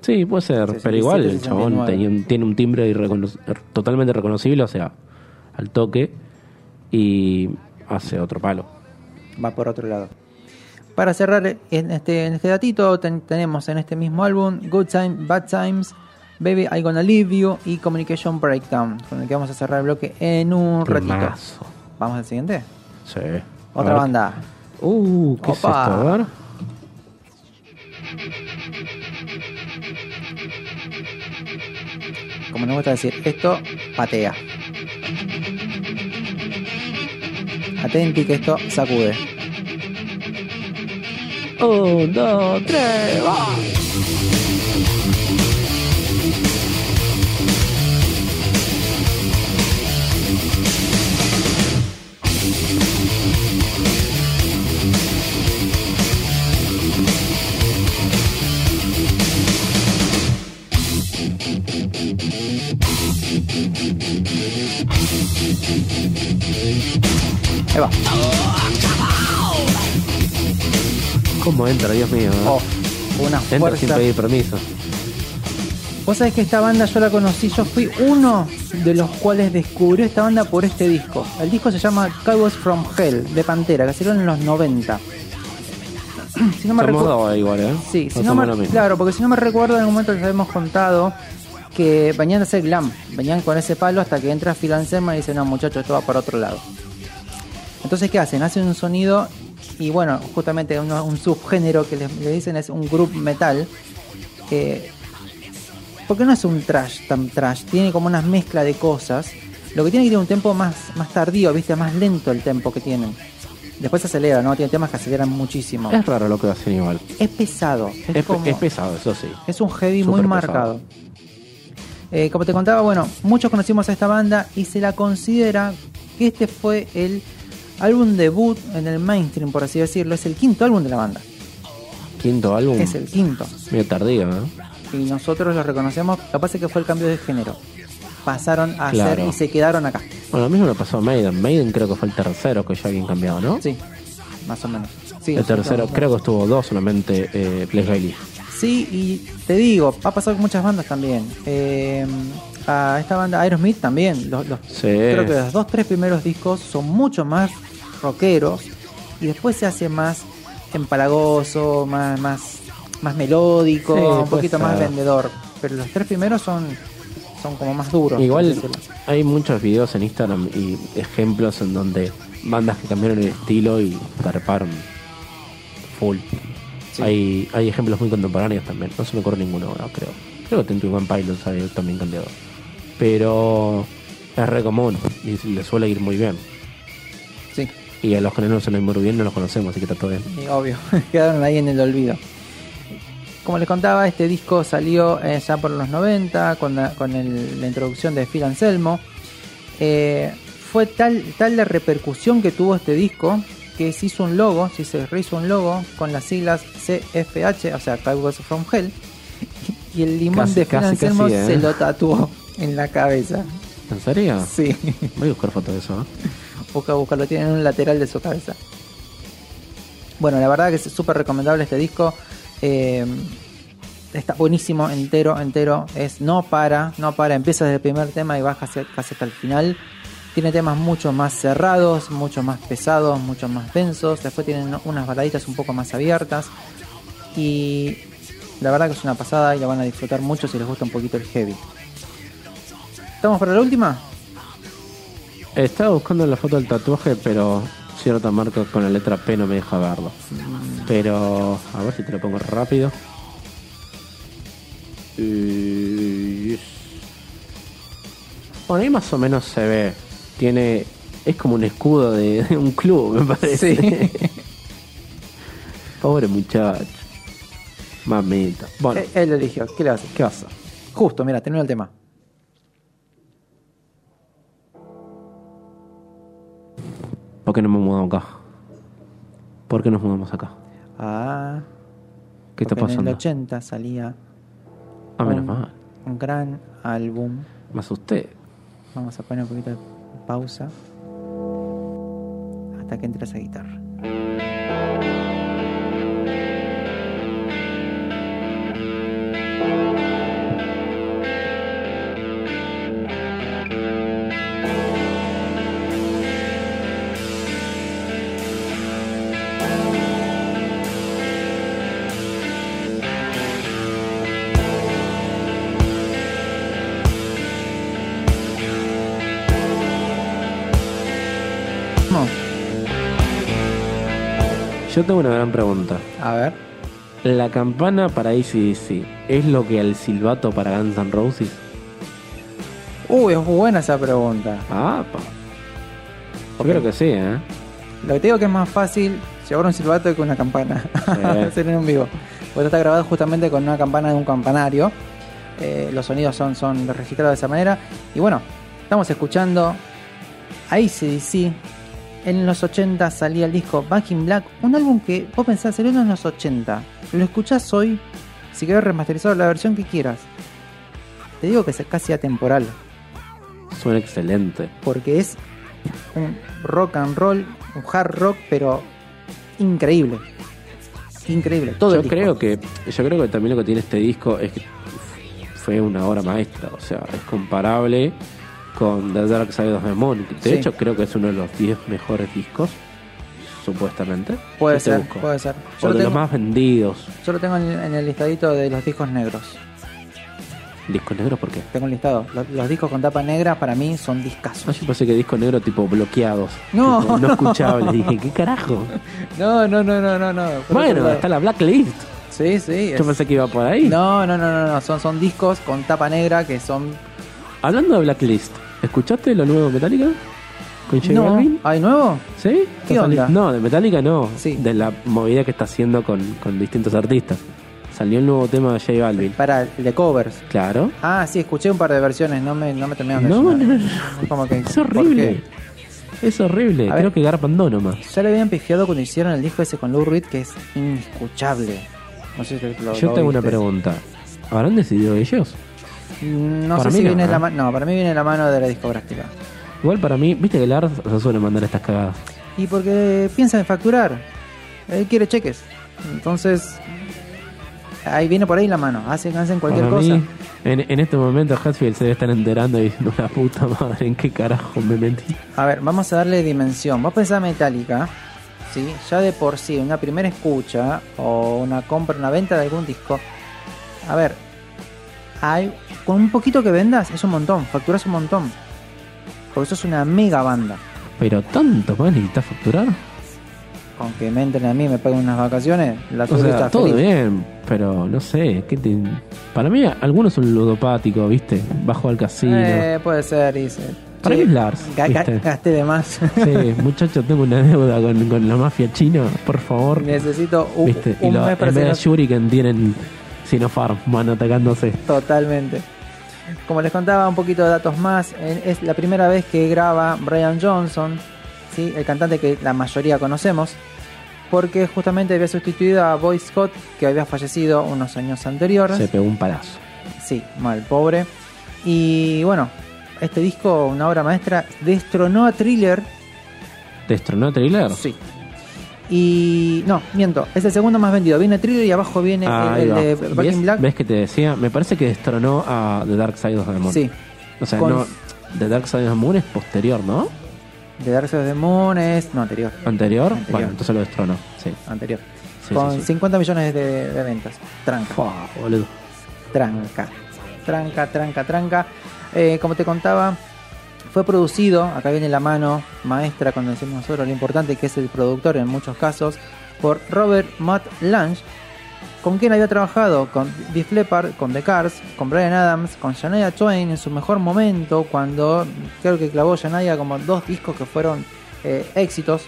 Sí, puede ser. 67, pero igual el chabón 69. tenía un- tiene un timbre irrecono- totalmente reconocible, o sea, al toque. Y hace otro palo. va por otro lado. Para cerrar en este, en este datito, ten- tenemos en este mismo álbum Good Time, Bad Times, Baby I Gonna Leave You y Communication Breakdown, con el que vamos a cerrar el bloque en un ratito. Vamos al siguiente. Sí. Otra banda. Uh, ¿qué es esto? Opa. A ver. Como nos gusta decir, esto patea. Atenti que esto sacude. Un, dos, tres, va. Ahí va. ¿Cómo entra, Dios mío? eh? Oh, una entra sin pedir permiso. Vos sabés que esta banda yo la conocí, yo fui uno de los cuales descubrió esta banda por este disco. El disco se llama Cowboys from Hell, de Pantera, que salieron en los 90. si no me recuerdo. igual, ¿eh? Sí, si No me- claro, porque si no me recuerdo en algún momento les habíamos contado que venían de hacer glam, venían con ese palo hasta que entra Phil Anselmo y dice, no muchachos, esto va para otro lado. Entonces, ¿qué hacen? Hacen un sonido y bueno, justamente un subgénero que le, le dicen es un group metal. eh, porque no es un trash tan trash, tiene como una mezcla de cosas. Lo que tiene que tener un tempo más, más tardío, viste, más lento el tempo que tienen. Después se acelera, ¿no? Tiene temas que aceleran muchísimo. Es raro lo que hacen igual. Es pesado, es, Es, como- es pesado, eso sí. es un heavy muy marcado. Eh, como te contaba, bueno, muchos conocimos a esta banda y se la considera que este fue el álbum debut en el mainstream, por así decirlo. Es el quinto álbum de la banda. Quinto álbum. Es el quinto. Medio tardío, ¿no? Y nosotros lo reconocemos. Capaz es que fue el cambio de género. Pasaron a Claro. hacer y se quedaron acá. Bueno, lo mismo le pasó a Maiden. Maiden creo que fue el tercero que ya habían cambiado, ¿no? Sí, más o menos. Sí, el tercero, creo que estuvo dos solamente, eh, Place Bailey. Sí, y te digo, ha pasado con muchas bandas también. Eh, a esta banda Aerosmith también. Los, los- Sí. Creo que los dos, tres primeros discos son mucho más rockeros y después se hace más empalagoso, más, más, más melódico, Sí, un poquito más vendedor. Pero los tres primeros son, son como más duros. Igual hay muchos videos en Instagram y ejemplos en donde bandas que cambiaron el estilo y garparon full. Sí. Hay, hay ejemplos muy contemporáneos también. No se me ocurre ninguno ahora, creo. Creo que One Pilots había también cambiado. Pero es re común y le suele ir muy bien. Y a los que no nos suelen ir muy bien no los conocemos, así que está todo bien. y obvio, quedaron ahí en el olvido. Como les contaba, este disco salió eh, ya por los 90 con la, con el- la introducción de Phil Anselmo. Eh, fue tal, tal la repercusión que tuvo este disco que se hizo un logo, sí, se rehizo un logo con las siglas CFH, o sea, Cowboys from Hell. Y el limón Casi, de Phil Anselmo casi, ¿eh? se lo tatuó en la cabeza. ¿En serio? Sí, Voy a buscar fotos de eso. ¿eh? busca, busca, lo tiene en un lateral de su cabeza. Bueno, la verdad que es súper recomendable este disco. Eh, está buenísimo, entero, entero. Es no para, no para. Empieza desde el primer tema y baja hacia- casi hasta el final. Tiene temas mucho más cerrados, mucho más pesados, mucho más densos. Después tienen unas baladitas un poco más abiertas. Y la verdad que es una pasada y la van a disfrutar mucho si les gusta un poquito el heavy. ¿Estamos para la última? Estaba buscando la foto del tatuaje, pero cierta marca con la letra P no me deja verlo. Pero a ver si te lo pongo rápido. Y- Bueno, ahí más o menos se ve. Tiene. Es como un escudo de, de un club, me parece. Sí. Pobre muchacho. Mamita. Bueno, Eh, Él lo eligió. ¿Qué le hace? ¿qué pasa? Justo, mira, terminó el tema. ¿Por qué no me mudamos acá? ¿Por qué nos mudamos acá? Ah, ¿Qué está pasando? En el 80 salía Ah, menos un, mal. un gran álbum. Me asusté. Vamos a poner un poquito de pausa. Hasta que entre esa guitarra. Yo tengo una gran pregunta. a ver. ¿La campana para ACDC es lo que el silbato para Guns N' Roses? Uy, es buena esa pregunta. Ah, pa. Yo creo que sí, ¿eh? Lo que te digo que es más fácil llevar un silbato que una campana. Sí. En un vivo. Porque está grabado justamente con una campana de un campanario. Eh, los sonidos son, son registrados de esa manera. Y bueno, estamos escuchando ACDC. En los 80 salía el disco Back in Black. Un álbum que vos pensás, salió en los 80. Lo escuchás hoy. Si querés remasterizar la versión que quieras. Te digo que es casi atemporal. Suena excelente. porque es un rock and roll, un hard rock, pero increíble. Increíble, todo yo el disco. creo que yo creo que también lo que tiene este disco es que fue una obra maestra, o sea, es comparable con The Dark Side of the Moon. De Sí. hecho, creo que es uno de los 10 mejores discos, supuestamente. Puede ser, busco. puede ser. O Yo de los más vendidos. yo lo tengo en, el listadito de los discos negros. Disco negro, ¿por qué? Tengo un listado. Los, los discos con tapa negra para mí son No, discazos. yo pensé que disco negro tipo bloqueados. No. Tipo, no escuchables. Dije, ¿qué carajo? No, no, no, no, no. no. Bueno, está la blacklist. Sí, sí. Yo es- pensé que iba por ahí. No, no, no, no, no. Son, son discos con tapa negra que son. Hablando de blacklist, ¿escuchaste lo nuevo de Metallica? ¿Con J No. Balvin? ¿Hay nuevo? ¿Sí? ¿Qué onda? No, de Metallica no. Sí. De la movida que está haciendo con, con distintos artistas. Salió el nuevo tema de J Balvin. Para el de covers. Claro. Ah, sí, escuché un par de versiones. No me, no me terminaron de No, no, no. Como que, Es ¿por horrible. Es horrible. A Creo ver. que garpan nomás. Ya le habían pifiado cuando hicieron el disco ese con Lou Reed que es inescuchable. No sé si lo, Yo lo tengo una pregunta. ¿Habrán decidido ellos? No Para sé mí si no, viene ¿eh? la mano. No, para mí viene la mano de la discográfica. Igual para mí, viste que Lars se suele mandar estas cagadas. Y porque piensa en facturar. Él quiere cheques. Entonces, ahí viene por ahí la mano. Hacen, hacen cualquier Para cosa. mí, en, en este momento Hatfield se debe estar enterando y diciendo la puta madre, ¿en qué carajo me metí? A ver, vamos a darle dimensión. Vos pensás Metallica, ¿sí? ya de por sí, una primera escucha o una compra, una venta de algún disco. A ver, hay, con un poquito que vendas es un montón, facturas un montón. Porque eso es una mega banda. Pero tanto, ¿más necesitas facturar? Con que me entren a mí y me paguen unas vacaciones, la O sea, todo feliz. bien, pero no sé, ¿qué te... Para mí algunos son ludopáticos, ¿viste? Bajo al casino. Eh, puede ser, dice. Para Che, mí es Lars, gasté de más. Sí, muchacho, tengo una deuda con, con la mafia china, por favor. Necesito un, ¿Viste? Y un lo- mes para en vez de Shuriken tienen Sinopharm, van atacándose. Totalmente. Como les contaba un poquito de datos más, en- es la primera vez que graba Brian Johnson, ¿sí? el cantante que la mayoría conocemos, porque justamente había sustituido a Boy Scott, que había fallecido unos años anteriores. Se pegó un palazo. Sí, mal, pobre. Y bueno, este disco, una obra maestra, destronó a Thriller. ¿Destronó Trailer? Sí. Y no, miento, es el segundo más vendido. Viene Thriller y abajo viene Ah, el, de Back Black. ¿Ves que te decía? Me parece que destronó a The Dark Side of the Moon. Sí, O sea, Con- no, The Dark Side of the Moon es posterior, ¿no? de Dark Side of the Moon es. No, anterior. ¿Anterior? Anterior. Bueno, entonces lo destronó. Sí. anterior. Sí, con sí, sí. 50 millones de, de ventas. Tranca, boludo. tranca, tranca, tranca, tranca. Eh, como te contaba, fue producido, acá viene la mano maestra cuando decimos nosotros lo importante que es el productor en muchos casos, por Robert Matt Lange, con quien había trabajado con Def Leppard, con The Cars, con Brian Adams, con Shania Twain en su mejor momento, cuando creo que clavó Shania como dos discos que fueron eh, éxitos,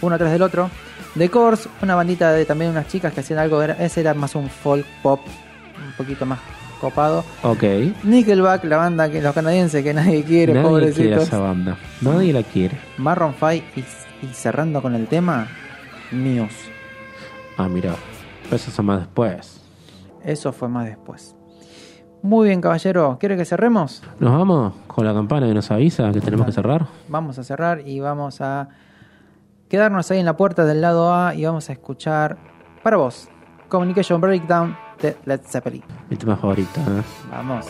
uno tras del otro. The Course, una bandita de también unas chicas que hacían algo, ese era más un folk pop, un poquito más copado. Ok. Nickelback, la banda que los canadienses que nadie quiere, Nadie quiere esa banda. Nadie la quiere. Marron 5 y, y cerrando con el tema, Muse. Ah, mira. Eso es más después. Eso fue más después. Muy bien, caballero. ¿Quiere que cerremos? Nos vamos con la campana que nos avisa que tenemos que cerrar. Vamos a cerrar y vamos a quedarnos ahí en la puerta del lado A y vamos a escuchar para vos Communication Breakdown de Led Zeppelin. Mi tema favorito. ¿eh? Vamos.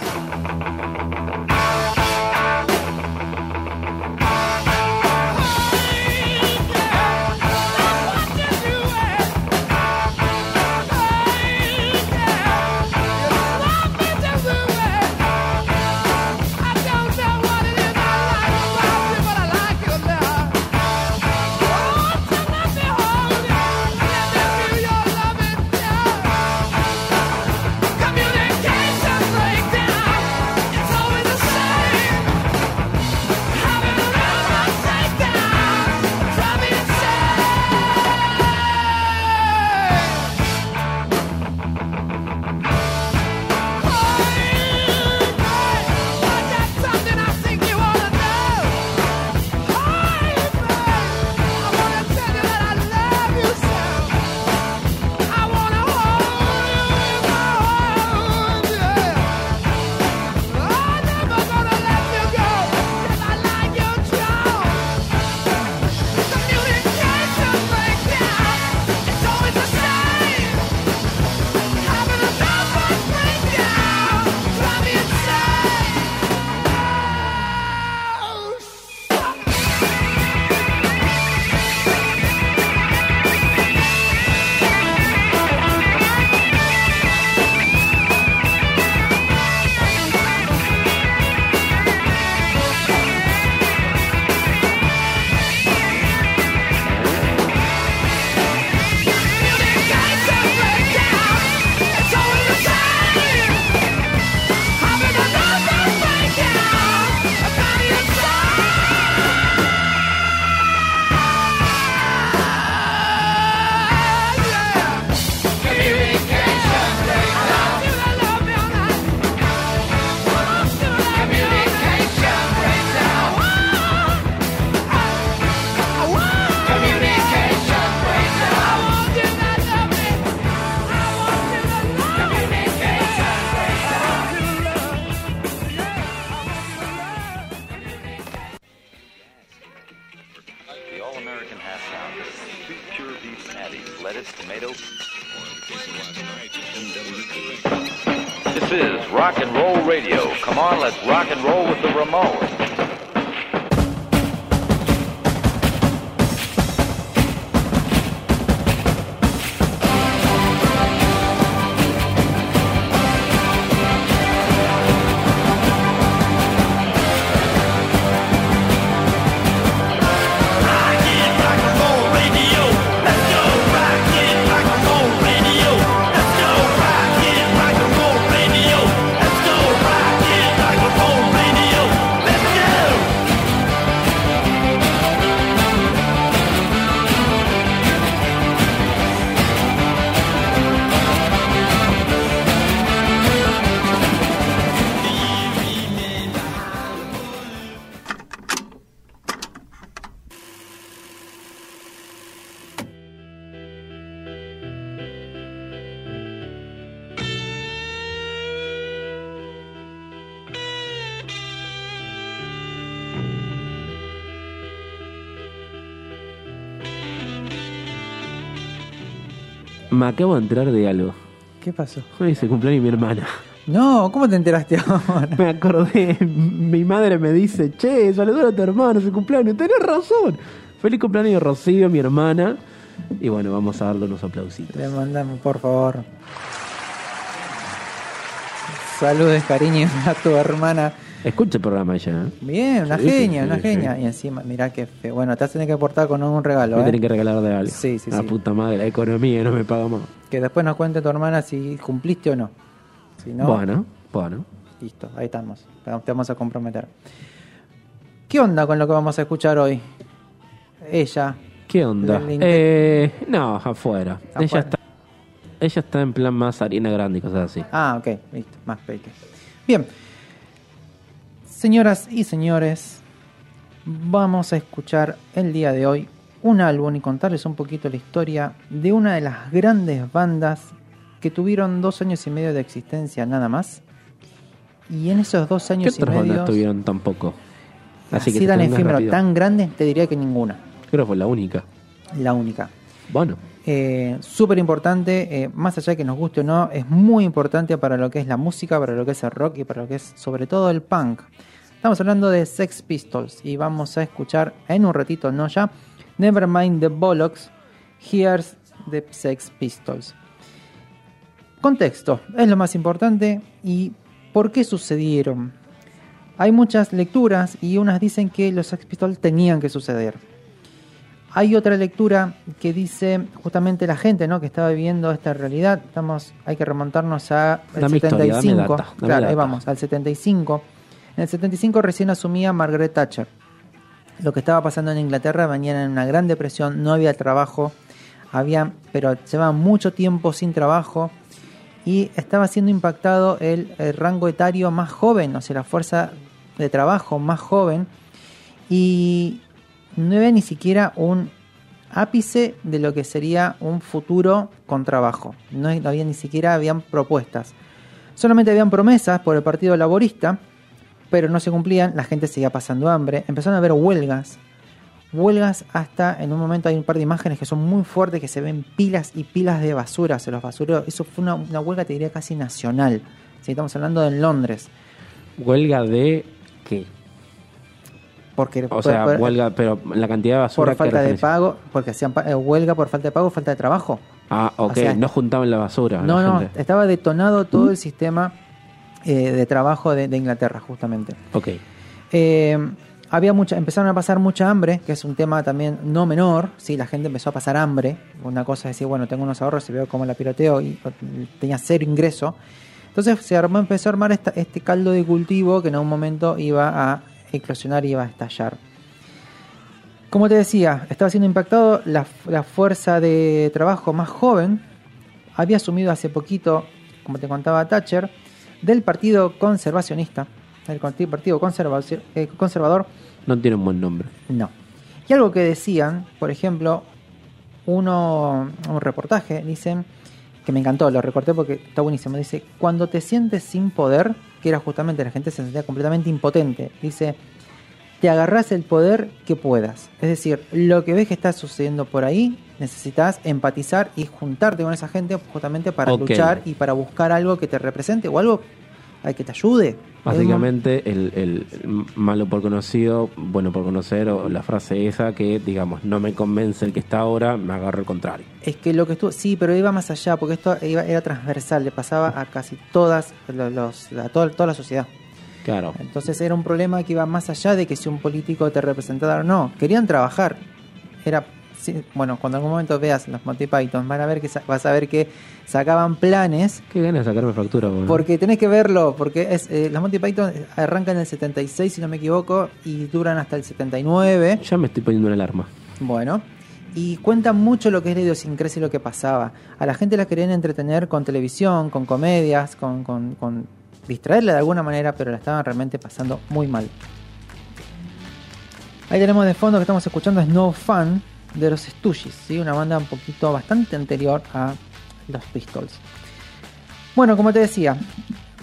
Rock and roll with the Ramones. Me acabo de enterar de algo. ¿Qué pasó? Hoy se cumpleaños mi hermana. No, ¿cómo te enteraste ahora? Me acordé, mi madre me dice, che, saluda a tu hermano, su cumpleaños. Tenés razón. Feliz cumpleaños Rocío, mi hermana. Y bueno, vamos a darle unos aplausitos. Le mandamos, por favor. Saludes, cariño, a tu hermana. Escucha el programa ella, ¿eh? Bien, una Sí, genia, sí, una sí. genia. Y encima, mirá que fe. Bueno, te vas a tener que aportar con un regalo, Me ¿eh? tienen que regalar de algo. Sí, sí, La puta madre, la economía no me paga más. Que después nos cuente tu hermana si cumpliste o no. Si no, Bueno, bueno. listo, ahí estamos. Te vamos a comprometer. ¿Qué onda con lo que vamos a escuchar hoy? Ella. ¿Qué onda? Eh, no, afuera. Ella está, ella está en plan más harina grande y cosas así. Ah, ok, listo, más peque. Bien. Señoras y señores, vamos a escuchar el día de hoy un álbum y contarles un poquito la historia de una de las grandes bandas que tuvieron dos años y medio de existencia nada más. Y en esos dos ¿Qué años y otras bandas medio, tuvieron tampoco? así, que te tan efímero, rápido. tan grande, te diría que ninguna. Creo que fue la única. La única. Bueno, Eh, Súper importante, eh, más allá de que nos guste o no, es muy importante para lo que es la música, para lo que es el rock y para lo que es sobre todo el punk. Estamos hablando de Sex Pistols y vamos a escuchar en un ratito, no ya, Nevermind the Bollocks, Here's the Sex Pistols. Contexto, es lo más importante y por qué sucedieron. Hay muchas lecturas y unas dicen que los Sex Pistols tenían que suceder. Hay otra lectura que dice justamente la gente ¿no? que estaba viviendo esta realidad. Estamos, hay que remontarnos a el Dame historia, dame 75. data, dame claro, ahí vamos, al 75. En el 75 recién asumía Margaret Thatcher. Lo que estaba pasando en Inglaterra venían en una gran depresión, no había trabajo, había, pero llevaba mucho tiempo sin trabajo y estaba siendo impactado el, el rango etario más joven, o sea, la fuerza de trabajo más joven y no había ni siquiera un ápice de lo que sería un futuro con trabajo. No había ni siquiera habían propuestas. Solamente habían promesas por el Partido Laborista, pero no se cumplían, la gente seguía pasando hambre, empezaron a haber huelgas, huelgas hasta en un momento hay un par de imágenes que son muy fuertes que se ven pilas y pilas de basura en los basureros. Eso fue una, una huelga, te diría, casi nacional. Si estamos hablando de Londres. huelga de qué? Porque O por- sea, por- huelga, pero la cantidad de basura por falta de pago, porque hacían eh, huelga por falta de pago, falta de trabajo. Ah, ok, o sea, no juntaban la basura. No, la no, gente. estaba detonado todo el sistema eh, de trabajo de, de Inglaterra, justamente. Ok. Eh, había mucha, empezaron a pasar mucha hambre, que es un tema también no menor. Sí, la gente empezó a pasar hambre. Una cosa es decir, bueno, tengo unos ahorros y veo cómo la piloteo y tenía cero ingreso. Entonces se armó, empezó a armar esta- este caldo de cultivo que en un momento iba a eclosionar y iba a estallar. Como te decía, estaba siendo impactado la, la fuerza de trabajo más joven. Había asumido hace poquito, como te contaba Thatcher, del Partido Conservacionista, del Partido eh, Conservador, No tiene un buen nombre. no. Y algo que decían, por ejemplo, uno, un reportaje, dicen, que me encantó, lo recorté porque está buenísimo, dice, cuando te sientes sin poder, que era justamente la gente se sentía completamente impotente, dice, te agarrás el poder que puedas. Es decir, lo que ves que está sucediendo por ahí, necesitas empatizar y juntarte con esa gente justamente para luchar y para buscar algo que te represente o algo al que te ayude. Básicamente, el, el- el malo por conocido, bueno por conocer, o la frase esa que, digamos, no me convence el que está ahora, me agarro el contrario. Es que lo que estuvo, sí, pero iba más allá, porque esto iba- era transversal, le pasaba a casi todas, lo- los, a toda, toda la sociedad. Claro. Entonces era un problema que iba más allá de que si un político te representara o no. Querían trabajar. Era, bueno, cuando en algún momento veas los Monty Python, van a ver que vas a ver que sacaban planes. Qué ganas de sacarme factura, boludo. Porque tenés que verlo, porque es eh, los Monty Python arrancan en el 76, si no me equivoco, y duran hasta el 79. Ya me estoy poniendo una alarma. Bueno, y cuentan mucho lo que es la idiosincrasia y lo que pasaba. A la gente la querían entretener con televisión, con comedias, con, con, con distraerla de alguna manera, pero la estaban realmente pasando muy mal. Ahí tenemos de fondo que estamos escuchando es No Fun de los Stooges, ¿sí? una banda un poquito bastante anterior a los Pistols. Bueno, como te decía,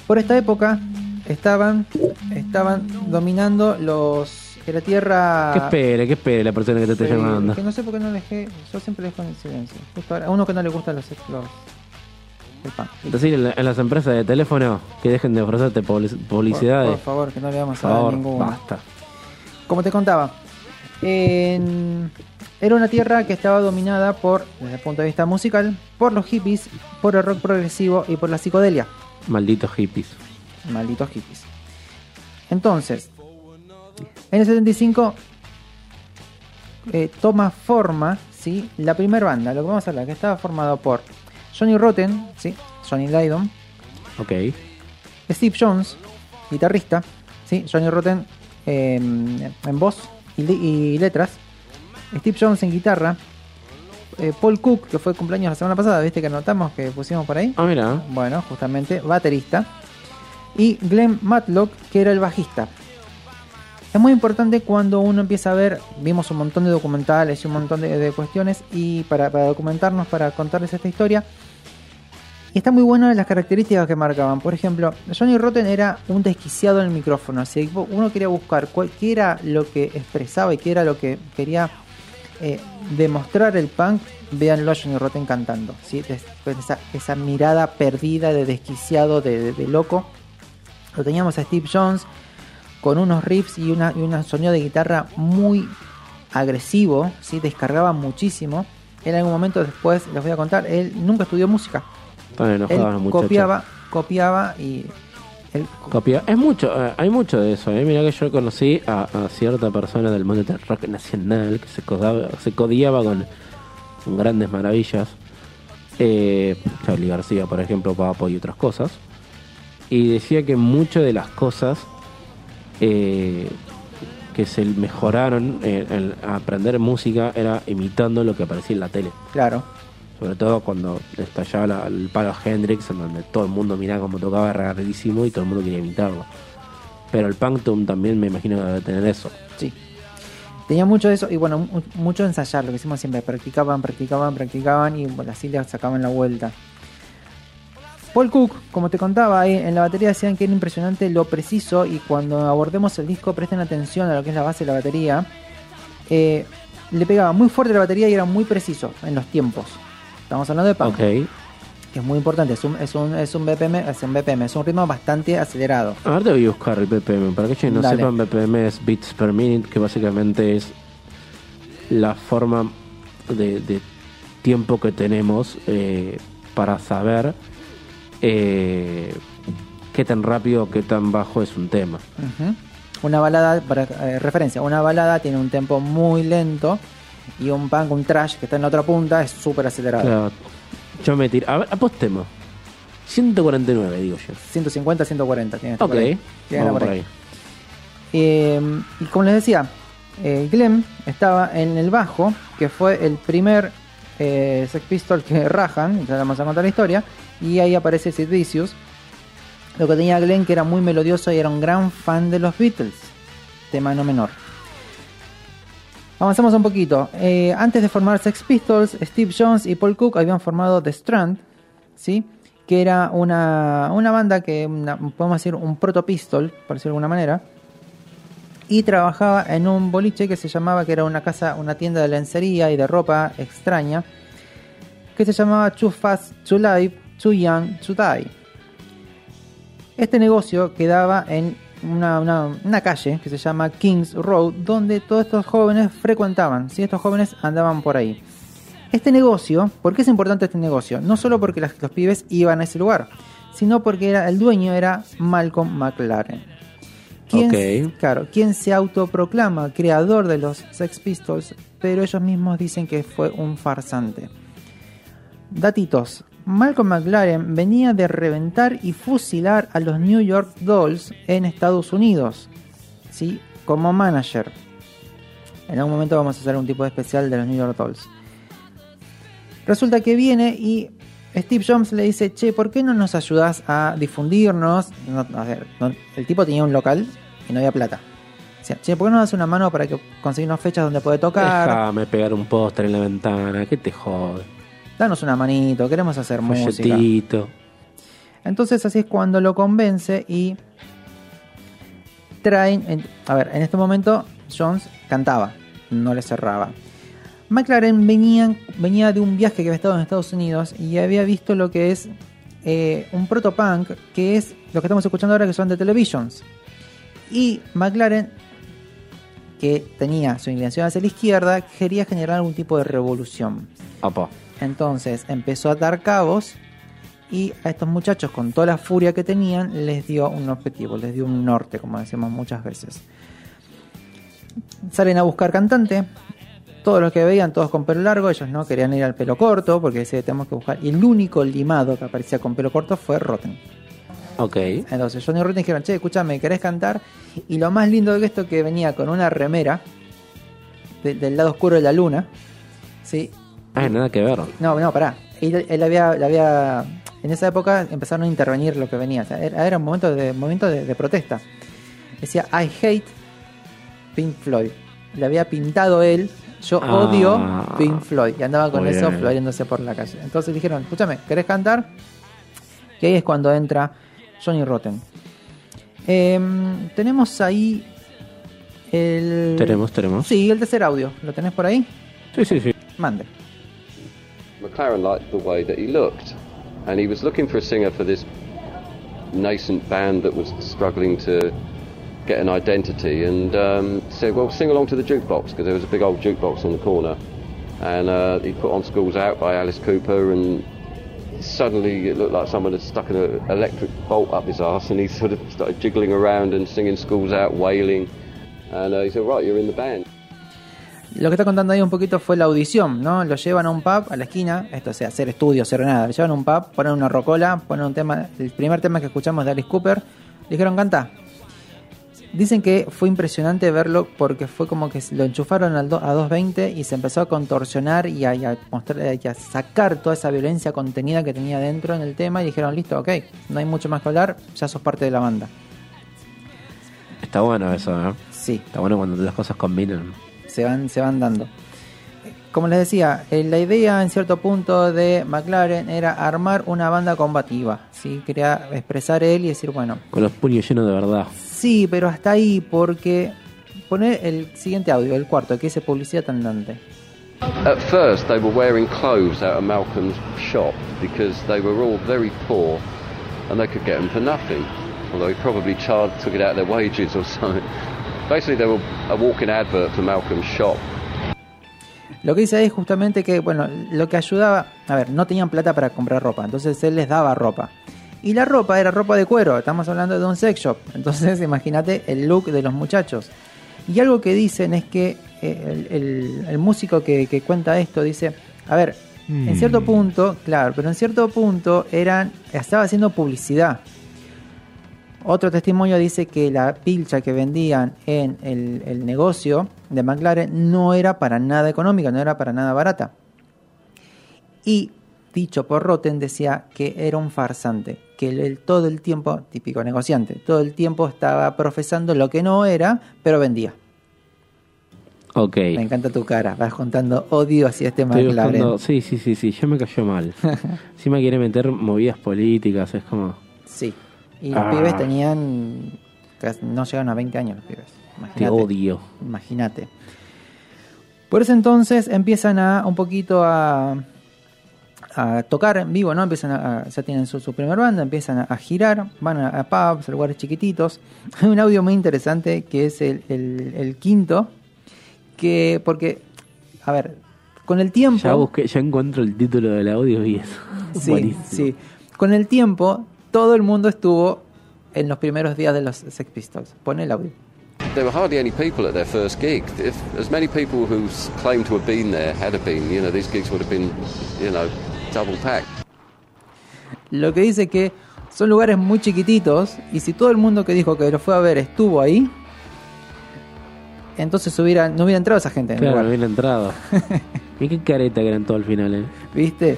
por esta época estaban, estaban dominando los que la tierra Que espere, que espere la persona que te. Sí, llamando. que no sé por qué no dejé. Yo siempre dejo en silencio. Justo ahora, a uno que no le gusta los. los el pan. Decir en, la- en las empresas de teléfono que dejen de ofrecerte Por, publicidades. por favor, que no le vamos a dar favor, ninguno. basta. Como te contaba, en- era una tierra que estaba dominada por, desde el punto de vista musical, por los hippies, por el rock progresivo y por la psicodelia. Malditos hippies. Malditos hippies. Entonces, en el 75 eh, toma forma ¿sí? la primera banda, lo que vamos a hablar, que estaba formado por Johnny Rotten, ¿sí? Johnny Lydon, Ok. Steve Jones, guitarrista, ¿sí? Johnny Rotten eh, en voz y, y letras, Steve Jones en guitarra, eh, Paul Cook, que fue el cumpleaños la semana pasada, viste que anotamos que pusimos por ahí. Ah, mira. Bueno, justamente baterista. Y Glenn Matlock, que era el bajista. Es muy importante cuando uno empieza a ver, vimos un montón de documentales y un montón de, de cuestiones y para, para documentarnos, para contarles esta historia. Y está muy buena las características que marcaban. Por ejemplo, Johnny Rotten era un desquiciado en el micrófono. Si uno quería buscar cuál, qué era lo que expresaba y qué era lo que quería eh, demostrar el punk, véanlo a Johnny Rotten cantando. ¿sí? Esa, esa mirada perdida de desquiciado, de, de- de loco. Lo teníamos a Steve Jones con unos riffs y, una, y un sonido de guitarra muy agresivo, ¿sí? descargaba muchísimo. En algún momento después les voy a contar, él nunca estudió música. Él copiaba, copiaba y Copia. Es mucho, eh, hay mucho de eso. Eh. Mira que yo conocí a, cierta persona del mundo del rock nacional que se codaba- se codiaba con, con grandes maravillas. Eh, Charlie García, por ejemplo, Papo y otras cosas. Y decía que muchas de las cosas eh, que se mejoraron en, en aprender música era imitando lo que aparecía en la tele. Claro. Sobre todo cuando estallaba la- el palo Hendrix, en donde todo el mundo miraba cómo tocaba rarísimo y todo el mundo quería imitarlo. Pero el Punktum también me imagino que debe tener eso. Sí. Tenía mucho de eso y bueno, mu- mucho ensayar, lo que hicimos siempre. Practicaban, practicaban, practicaban y bueno, así le sacaban la vuelta. Paul Cook, como te contaba, ahí en la batería decían que era impresionante lo preciso y cuando abordemos el disco presten atención a lo que es la base de la batería. eh, le pegaba muy fuerte la batería y era muy preciso en los tiempos. Estamos hablando de Ok. que es muy importante. Es un, es, un, es, un BPM, es un BPM, es un ritmo bastante acelerado. A ver, te voy a buscar el BPM. Para que no Dale. sepan, BPM es Beats per Minute, que básicamente es la forma de, de tiempo que tenemos eh, para saber eh, qué tan rápido o qué tan bajo es un tema. Una balada, para eh, referencia, una balada tiene un tempo muy lento y un punk, un trash que está en la otra punta es súper acelerado. Claro. Yo me tiro. A ver, apostemos. 149, digo yo. 150, 140 tiene. Ok. Tiene vamos por por ahí. Eh, y como les decía, eh, Glenn estaba en el bajo, que fue el primer eh, Sex Pistol que rajan, ya vamos a contar la historia, y ahí aparece Sid Vicious. Lo que tenía Glenn que era muy melodioso y era un gran fan de los Beatles, tema no menor. Avanzamos un poquito. Eh, antes de formar Sex Pistols, Steve Jones y Paul Cook habían formado The Strand, ¿sí? que era una, una banda que, podemos decir, un proto-pistol, por decirlo de alguna manera, y trabajaba en un boliche que se llamaba, que era una casa, una tienda de lencería y de ropa extraña, que se llamaba Too Fast to Live, Too Young to Die. Este negocio quedaba en una, una- una calle que se llama Kings Road, donde todos estos jóvenes frecuentaban, ¿sí? estos jóvenes andaban por ahí. Este negocio, ¿por qué es importante este negocio? No solo porque las- los pibes iban a ese lugar, sino porque era, el dueño era Malcolm McLaren. Quien. Claro, quien se autoproclama creador de los Sex Pistols, pero ellos mismos dicen que fue un farsante. Datitos. Malcolm McLaren venía de reventar y fusilar a los New York Dolls en Estados Unidos, ¿sí? como manager. En algún momento vamos a hacer un tipo de especial de los New York Dolls. Resulta que viene y Steve Jobs le dice, che, ¿por qué no nos ayudas a difundirnos? No, no- el tipo tenía un local y no había plata. Che, ¿por qué no das una mano para que conseguirnos fechas donde puede tocar? Déjame pegar un póster en la ventana, que te jode. Danos una manito, queremos hacer música. Folletito. Entonces así es cuando lo convence y traen... en- a ver, en este momento Jones cantaba, no le cerraba. McLaren venía, venía de un viaje que había estado en Estados Unidos y había visto lo que es eh, un protopunk, que es lo que estamos escuchando ahora que son de Televisions. Y McLaren, que tenía su inclinación hacia la izquierda, quería generar algún tipo de revolución. Opa. Entonces empezó a dar cabos y a estos muchachos con toda la furia que tenían les dio un objetivo, les dio un norte, como decimos muchas veces. Salen a buscar cantante, todos los que veían, todos con pelo largo, ellos no querían ir al pelo corto porque decían tenemos que buscar. Y el único limado que aparecía con pelo corto fue Rotten. Ok. Entonces Johnny Rotten dijeron, che, escúchame, ¿querés cantar? Y lo más lindo de esto es que venía con una remera de- del lado oscuro de la luna, ¿sí? Ah, nada que ver. No, no, pará. Él, él había, había. En esa época empezaron a intervenir lo que venía. O sea, era, era un momento de, momento de, de protesta. Decía, I hate Pink Floyd. Le había pintado él, yo Ah. odio Pink Floyd. Y andaba con eso bien. floriéndose por la calle. Entonces dijeron, escúchame, ¿querés cantar? Y ahí es cuando entra Johnny Rotten. Em, tenemos ahí el. Tenemos, tenemos. Sí, el tercer audio. ¿Lo tenés por ahí? Sí, sí, sí. Mande. McLaren liked the way that he looked, and he was looking for a singer for this nascent band that was struggling to get an identity, and um, said, "Well, sing along to the jukebox," because there was a big old jukebox on the corner, and uh, he put on "Schools Out" by Alice Cooper, and suddenly it looked like someone had stuck an electric bolt up his ass, and he sort of started jiggling around and singing "Schools Out," wailing, and uh, he said, "Right, you're in the band." Lo que está contando ahí un poquito fue la audición, ¿no? Lo llevan a un pub, a la esquina, esto o sea, hacer estudios, hacer nada. Lo llevan a un pub, ponen una rocola, ponen un tema, el primer tema que escuchamos de Alice Cooper, le dijeron canta. Dicen que fue impresionante verlo porque fue como que lo enchufaron a 220 y se empezó a contorsionar y a, y a mostrar, y a sacar toda esa violencia contenida que tenía dentro en el tema y dijeron, listo, ok, no hay mucho más que hablar, ya sos parte de la banda. Está bueno eso, ¿eh? Sí. Está bueno cuando las cosas combinan. Se van, se van dando. Como les decía, eh, la idea en cierto punto de McLaren era armar una banda combativa. ¿sí? Quería expresar él y decir, bueno, Con los puños llenos de verdad. sí, pero hasta ahí porque poner el siguiente audio, el cuarto, que dice publicidad andante. At first, they were wearing clothes out of Malcolm's shop because they were all very poor and they could get them for nothing. Although he probably charged, took it out of their wages or something. Basically, they were a walking advert for Malcolm's shop. Lo que dice ahí es justamente que, bueno, lo que ayudaba, a ver, no tenían plata para comprar ropa, entonces él les daba ropa. Y la ropa era ropa de cuero, estamos hablando de un sex shop, entonces imagínate el look de los muchachos. Y algo que dicen es que eh, el, el- el músico que, que cuenta esto dice, a ver, en cierto punto, claro, pero en cierto punto eran, estaba haciendo publicidad. Otro testimonio dice que la pilcha que vendían en el, el negocio de McLaren no era para nada económica, no era para nada barata. Y dicho por Rotten decía que era un farsante, que él, todo el tiempo, típico negociante, todo el tiempo estaba profesando lo que no era, pero vendía. Ok. Me encanta tu cara, vas contando odio hacia este Estoy McLaren. buscando- Sí, sí, sí, sí. Ya me cayó mal. Me quiere meter movidas políticas, es como. Sí. Y los Ah. pibes tenían. No llegaron a 20 años los pibes. Te Imagínate. odio. Imagínate. Por ese entonces empiezan a un poquito a, a tocar en vivo, ¿no? Empiezan a, a- ya tienen su, su primer banda, empiezan a, a girar, van a, a pubs, a lugares chiquititos. Hay un audio muy interesante que es el, el- el quinto, que porque, a ver, con el tiempo... Ya busqué, ya encuentro el título del audio y eso. Sí, Buenísimo. sí. Con el tiempo, todo el mundo estuvo en los primeros días de los Sex Pistols. Pone el audio. There were hardly any people at their first gig. If as many people who claimed to have been there had have been, you know, these gigs would have been, you know, double packed. Lo que dice que son lugares muy chiquititos y si todo el mundo que dijo que lo fue a ver estuvo ahí, entonces hubiera, no hubiera entrado esa gente Claro, lugar. bien entrado. y qué careta que eran todo al final, eh. ¿Viste?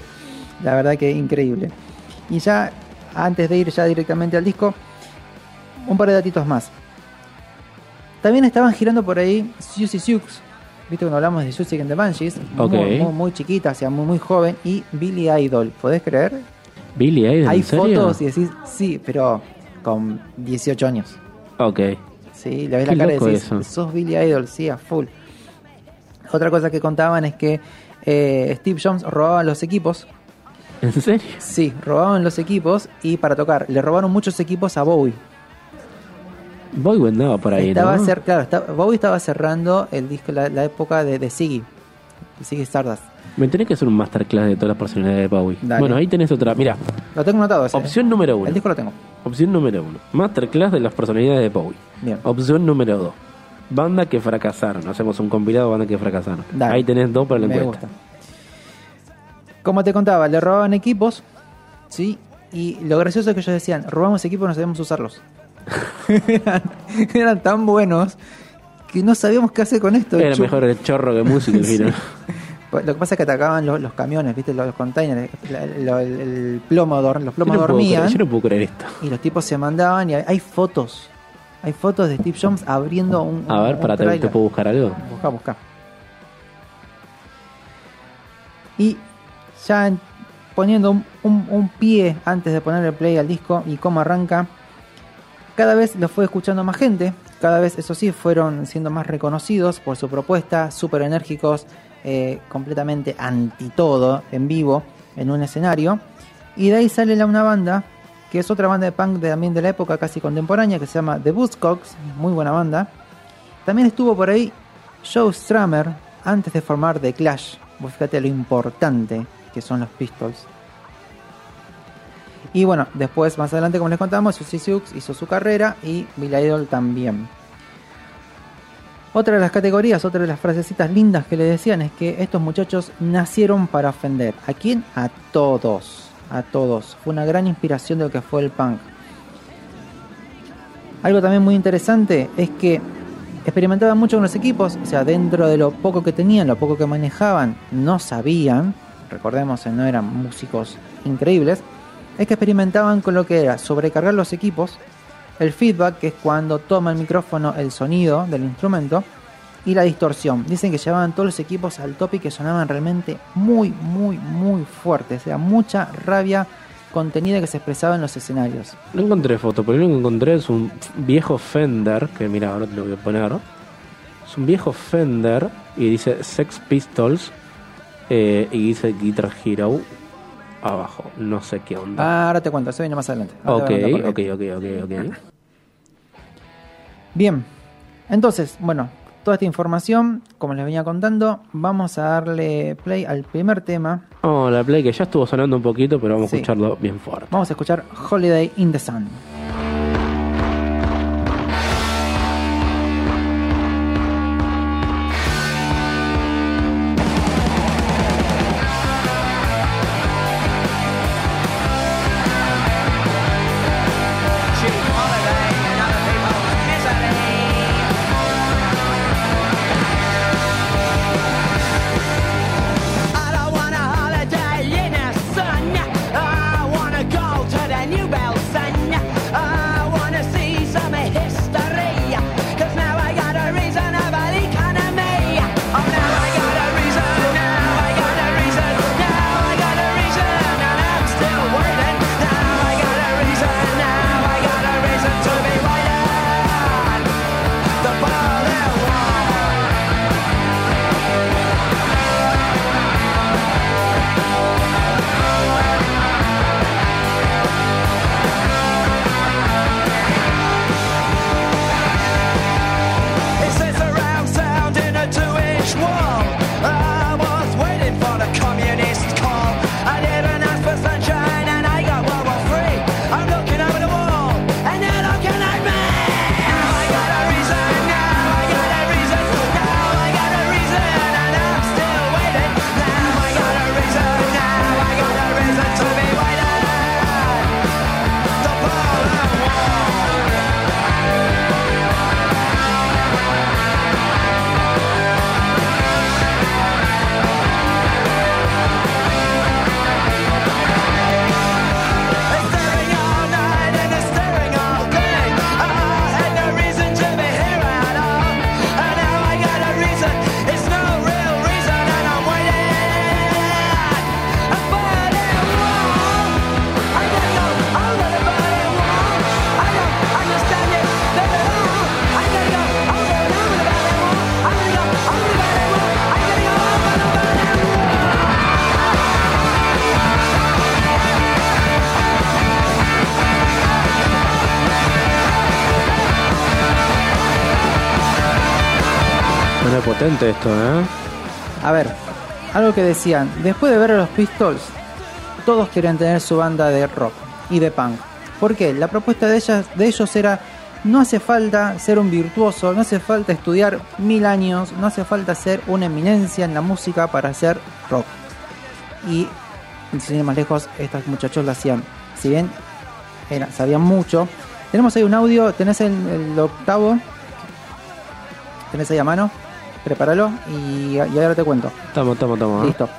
La verdad que increíble. Y ya, antes de ir ya directamente al disco, un par de datitos más. También estaban girando por ahí Susie Sioux. ¿Viste cuando hablamos de Susie and the Banshees? Muy, muy, muy chiquita, o sea, muy, muy joven. Y Billy Idol, ¿podés creer? Billy Idol, Hay ¿en serio? fotos y decís, sí, pero con 18 años. Ok. Sí, le ves Qué la cara y decís, eso. sos Billy Idol, sí, a full. Otra cosa que contaban es que eh, Steve Jobs robaba los equipos. ¿En serio? Sí, robaban los equipos y para tocar, le robaron muchos equipos a Bowie. Bowie andaba por ahí, estaba ¿no? cer- claro, estaba- Bowie estaba cerrando el disco, la, la época de, de Ziggy Stardust. Me tenés que hacer un masterclass de todas las personalidades de Bowie. Dale. Bueno, ahí tenés otra. Mira, Lo tengo notado ese. opción número uno. El disco lo tengo. Opción número uno. Masterclass de las personalidades de Bowie. Bien. Opción número dos. Banda que fracasaron. Hacemos un compilado de bandas que fracasaron. Dale. Ahí tenés dos para la Me encuesta. gusta. Como te contaba, le robaban equipos, ¿sí? Y lo gracioso es que ellos decían, robamos equipos, no sabemos usarlos. eran, eran tan buenos que no sabíamos qué hacer con esto. Era Chu- mejor el chorro que música final. Pues Lo que pasa es que atacaban los, los camiones, ¿viste? Los, los containers, la- el, el plomo, los Yo plomos no, dormían creer, yo no puedo creer esto. y los tipos se mandaban y hay, hay fotos. Hay fotos de Steve Jobs abriendo un. A ver, un para te, te tráiler. puedo buscar algo. Busca, busca. Y ya en- poniendo un, pie antes de poner el play al disco y cómo arranca, cada vez lo fue escuchando más gente, cada vez, eso sí, fueron siendo más reconocidos por su propuesta, súper enérgicos, eh, completamente anti todo en vivo en un escenario. Y de ahí sale la, una banda, que es otra banda de punk de, también de la época casi contemporánea, que se llama The Buzzcocks, muy buena banda. También estuvo por ahí Joe Strummer antes de formar The Clash. Fíjate lo importante que son los Pistols. Y bueno, después más adelante, como les contamos, Susie Sioux hizo su carrera y Bill Idol también. Otra de las categorías, otra de las frasecitas lindas que le decían es que estos muchachos nacieron para ofender. ¿A quién? A todos. A todos. Fue una gran inspiración de lo que fue el punk. Algo también muy interesante es que experimentaban mucho con los equipos, o sea, dentro de lo poco que tenían, lo poco que manejaban, no sabían, recordemos que no eran músicos increíbles, es que experimentaban con lo que era sobrecargar los equipos, el feedback, que es cuando toma el micrófono el sonido del instrumento, y la distorsión. Dicen que llevaban todos los equipos al tope y que sonaban realmente muy, muy, muy fuertes, sea, mucha rabia contenida que se expresaba en los escenarios. No encontré foto, pero lo que encontré es un viejo Fender, que mira, ahora te lo voy a poner. Es un viejo Fender y dice Sex Pistols eh, y dice Guitar Hero abajo. No sé qué onda. Ah, ahora te cuento, eso viene más adelante. Ahora ok, ok, ok, ok, ok. Bien, entonces, bueno, toda esta información, como les venía contando, vamos a darle play al primer tema. Oh, la play que ya estuvo sonando un poquito, pero vamos Sí. a escucharlo bien fuerte. Vamos a escuchar Holiday in the Sun. Esto, ¿eh? A ver, algo que decían, después de ver a los Pistols, todos querían tener su banda de rock y de punk. ¿Por qué? La propuesta de, ellas, de ellos era, no hace falta ser un virtuoso, no hace falta estudiar mil años, no hace falta ser una eminencia en la música para hacer rock. Y, sin ir más lejos, estos muchachos lo hacían. Si bien sabían mucho, tenemos ahí un audio, tenés el, el octavo, tenés ahí a mano, prepáralo y, y ahora te cuento. Estamos, estamos, estamos. ¿eh? Listo.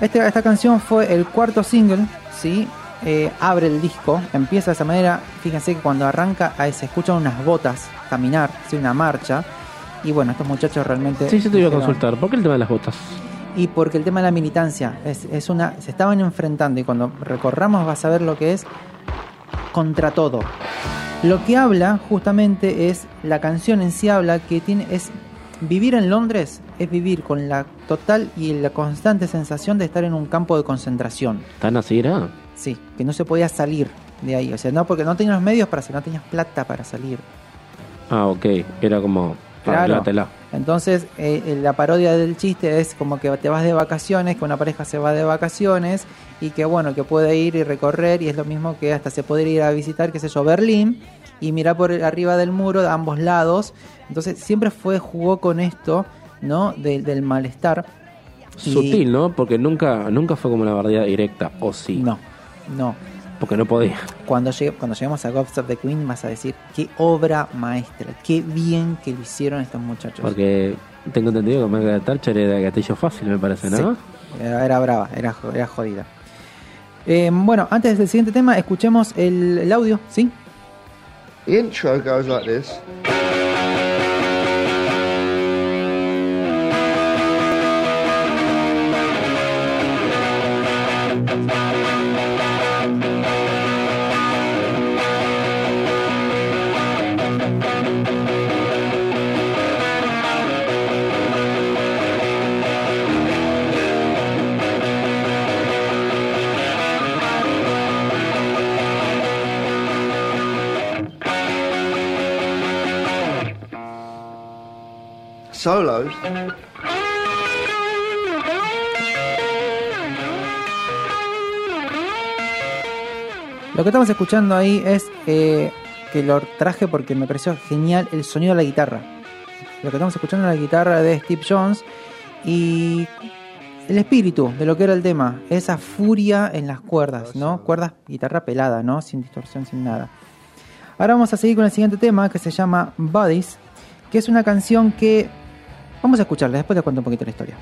Este- esta canción fue el cuarto single, ¿sí? Eh, abre el disco, empieza de esa manera. Fíjense que cuando arranca ahí se escuchan unas botas caminar, ¿sí? una marcha. Y bueno, estos muchachos realmente. Sí, yo te iba a consultar. ¿Por qué el tema de las botas? Y porque el tema de la militancia es, es una. Se estaban enfrentando y cuando recorramos vas a ver lo que es contra todo. Lo que habla justamente es la canción en sí habla que tiene es vivir en Londres es vivir con la total y la constante sensación de estar en un campo de concentración. ¿Tan así era? Sí, que no se podía salir de ahí, o sea, no porque no tenías medios para hacer, no tenías plata para salir. Ah, ok. Era como. Claro. arreglátela. Entonces, eh, eh, la parodia del chiste es como que te vas de vacaciones, que una pareja se va de vacaciones y que bueno, que puede ir y recorrer y es lo mismo que hasta se puede ir a visitar, qué sé yo, Berlín y mirar por arriba del muro de ambos lados. Entonces, siempre fue, jugó con esto, ¿no? De- del malestar. Y- Sutil, ¿no? Porque nunca, nunca fue como la bardeada directa. ¿O sí? No, no. Porque no podía. Cuando, llegue- cuando lleguemos a Ghost of the Queen vas a decir, qué obra maestra, qué bien que lo hicieron estos muchachos. Porque tengo entendido que Margaret Thatcher era de gatillo fácil, me parece, ¿no? Sí, era, brava, era jodida. Eh, bueno, antes del siguiente tema, escuchemos el, el audio, ¿sí? The intro goes like this. Solos. Lo que estamos escuchando ahí es eh, que lo traje porque me pareció genial el sonido de la guitarra. Lo que estamos escuchando es la guitarra de Steve Jones y el espíritu de lo que era el tema, esa furia en las cuerdas, ¿no? Cuerdas, guitarra pelada, ¿no? Sin distorsión, sin nada. Ahora vamos a seguir con el siguiente tema que se llama Bodies, que es una canción que vamos a escucharla, después te cuento un poquito la historia.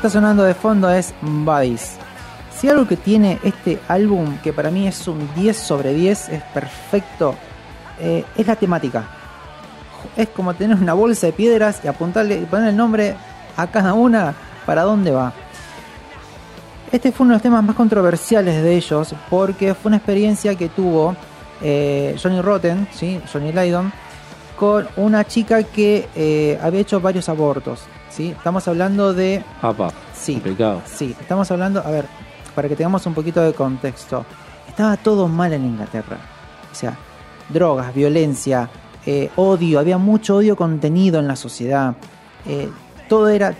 Está sonando de fondo es Buddies. Si algo que tiene este álbum, que para mí es un 10 sobre 10, es perfecto, eh, es la temática. Es como tener una bolsa de piedras y apuntarle y poner el nombre a cada una para dónde va. Este fue uno de los temas más controversiales de ellos porque fue una experiencia que tuvo eh, Johnny Rotten, ¿sí? Johnny Lydon, con una chica que eh, había hecho varios abortos. ¿Sí? Estamos hablando de Apa, Sí. complicado. Sí, estamos hablando, a ver, para que tengamos un poquito de contexto. Estaba todo mal en Inglaterra. O sea, drogas, violencia, eh, odio, había mucho odio contenido en la sociedad. Eh, todo era,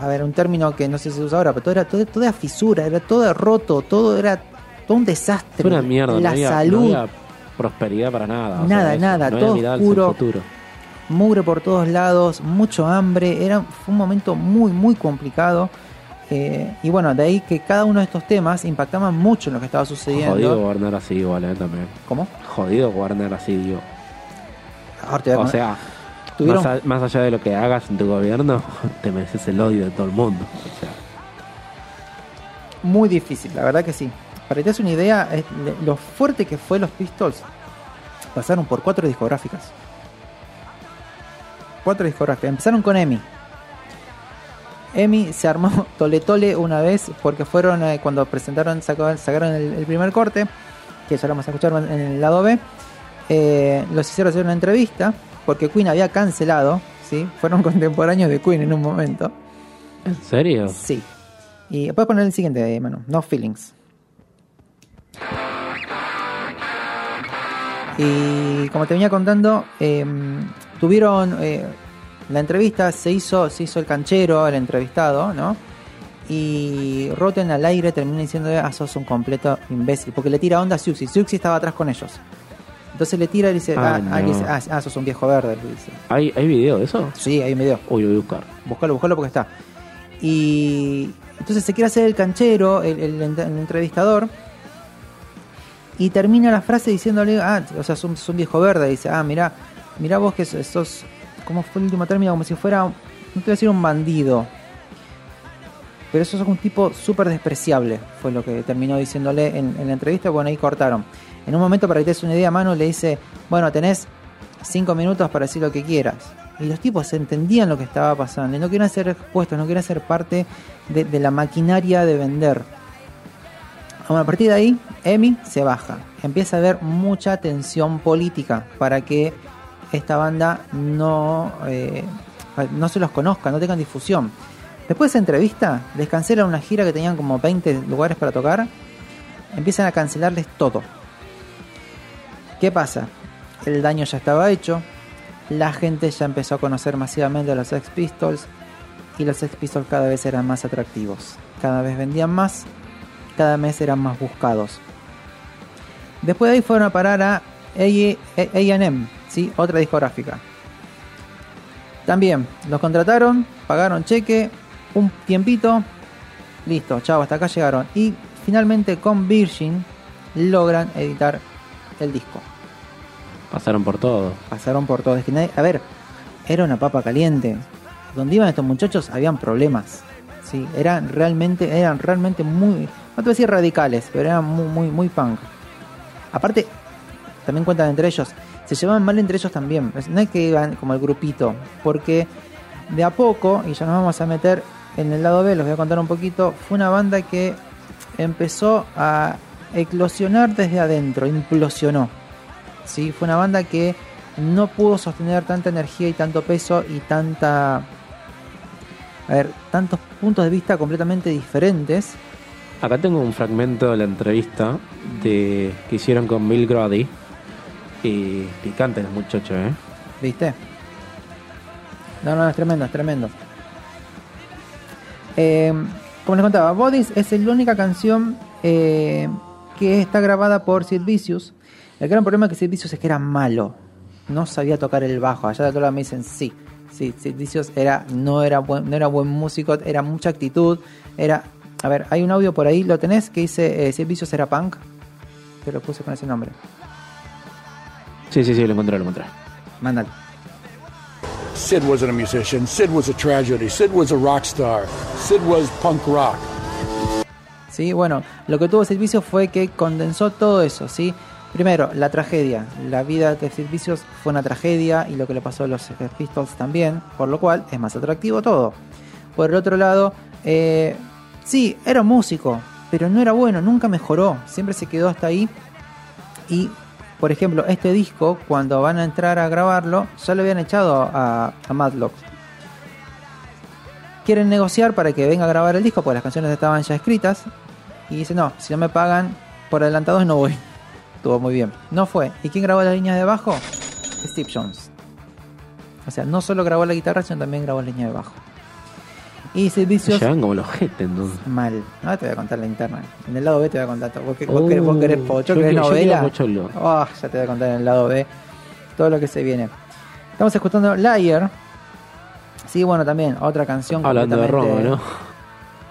a ver, un término que no sé si se usa ahora, pero todo era, todo, todo era fisura, era todo roto, todo era todo un desastre. Una mierda. La no había, salud, no había prosperidad para nada. o Nada, sea, nada, no todo oscuro. Mugre por todos lados, mucho hambre. Era, fue un momento muy, muy complicado. Eh, y bueno, de ahí que cada uno de estos temas impactaban mucho en lo que estaba sucediendo. Jodido gobernar así igual, eh, también. ¿Cómo? Jodido gobernar así, digo. Ahora te voy a O sea, más, a- más allá de lo que hagas en tu gobierno, te mereces el odio de todo el mundo. O sea, Muy difícil, la verdad que sí. Para que te des una idea, le- lo fuerte que fue los Pistols, pasaron por cuatro discográficas. Cuatro discográficas. Empezaron con Emi. Emi se armó tole tole una vez porque fueron eh, cuando presentaron, sacaron, sacaron el, el primer corte, que ya lo vamos a escuchar en el lado B. eh, los hicieron hacer una entrevista porque Queen había cancelado, ¿sí? Fueron contemporáneos de Queen en un momento. ¿En serio? Sí. Y puedes poner el siguiente, Manu. No feelings. Y como te venía contando, eh, tuvieron eh, la entrevista, se hizo, se hizo el canchero, el entrevistado, ¿no? Y Rotten al aire termina diciendo, ah, sos un completo imbécil, porque le tira onda a Siuxi. Siuxi estaba atrás con ellos. Entonces le tira y dice, Ah, ah, ah, no. dice, ah, ah, sos un viejo verde, le dice. ¿Hay, ¿Hay video de eso? Sí, hay un video. Uy, voy a buscar. Búscalo, búscalo porque está. Y entonces se quiere hacer el canchero, el, el ent- el entrevistador. Y termina la frase diciéndole, ah, o sea, sos, sos un viejo verde. Dice, ah, mirá, mirá vos que sos, sos- ¿cómo fue el último término? Como si fuera, no te voy a decir un bandido. Pero eso es un tipo súper despreciable, fue lo que terminó diciéndole en, la entrevista. Bueno, ahí cortaron. En un momento, para que te des una idea, Manu le dice, bueno, tenés cinco minutos para decir lo que quieras. Y los tipos entendían lo que estaba pasando y no querían ser expuestos, no querían ser parte de, la maquinaria de vender. A partir de ahí, Emi se baja. Empieza a haber mucha tensión política para que esta banda no, eh, no se los conozca, no tengan difusión. Después de esa entrevista, les cancelan una gira que tenían como 20 lugares para tocar. Empiezan a cancelarles todo. ¿Qué pasa? El daño ya estaba hecho. La gente ya empezó a conocer masivamente a los Sex Pistols. Y los Sex Pistols cada vez eran más atractivos. Cada vez vendían más. Cada mes eran más buscados. Después de ahí fueron a parar a AM, ¿sí? otra discográfica. También los contrataron, pagaron cheque, un tiempito, listo, chao, hasta acá llegaron. Y finalmente con Virgin logran editar el disco. Pasaron por todo. Pasaron por todo. Es que nadie- a ver, era una papa caliente. Donde iban estos muchachos habían problemas. Sí, eran realmente, eran realmente muy, no te voy a decir radicales, pero eran muy, muy, muy punk. Aparte, también cuentan entre ellos, se llevaban mal entre ellos también. No es que iban como el grupito, porque de a poco, y ya nos vamos a meter en el lado B, los voy a contar un poquito, fue una banda que empezó a eclosionar desde adentro, implosionó. ¿sí? Fue una banda que no pudo sostener tanta energía y tanto peso y tanta... A ver, tantos puntos de vista completamente diferentes. Acá tengo un fragmento de la entrevista que hicieron con Bill Grody. Y picante el muchacho, ¿eh? ¿Viste? No, no, es tremendo, es tremendo. Eh, como les contaba, Bodies es la única canción eh, que está grabada por Sid Vicious. El gran problema de Sid Vicious es que era malo. No sabía tocar el bajo. Allá de todas me dicen sí. Sí, Sid Vicious era, no, era buen, no era buen músico, era mucha actitud. Era. A ver, hay un audio por ahí, ¿lo tenés? Que dice eh, Sid Vicious era punk. Te lo puse con ese nombre. Sí, sí, sí, lo encontré, lo encontré. Mándalo. Sid wasn't a musician. Sid was a tragedy. Sid was a rock star. Sid was punk rock. Sí, bueno, lo que tuvo Servicios fue que condensó todo eso, ¿sí? Primero, la tragedia. La vida de Servicios fue una tragedia y lo que le pasó a los Sex Pistols también, por lo cual es más atractivo todo. Por el otro lado, eh, sí, era un músico, pero no era bueno, nunca mejoró, siempre se quedó hasta ahí. Y, por ejemplo, este disco, cuando van a entrar a grabarlo, ya lo habían echado a, a Madlock. Quieren negociar para que venga a grabar el disco, porque las canciones estaban ya escritas. Y dice, no, si no me pagan por adelantados no voy. Estuvo muy bien. No fue. ¿Y quién grabó las líneas de bajo? Steve Jones. O sea, no solo grabó la guitarra, sino también grabó la línea de bajo. Y Sid Se llevan como los jete entonces. mal. No te voy a contar la interna. En el lado B te voy a contar todo. Vos, que- vos querés, vos Oh, querés pocho, querés novela. Oh, ya te voy a contar en el lado B todo lo que se viene. Estamos escuchando Liar. Sí, bueno, también otra canción Hablando de Roma, completamente- ¿no?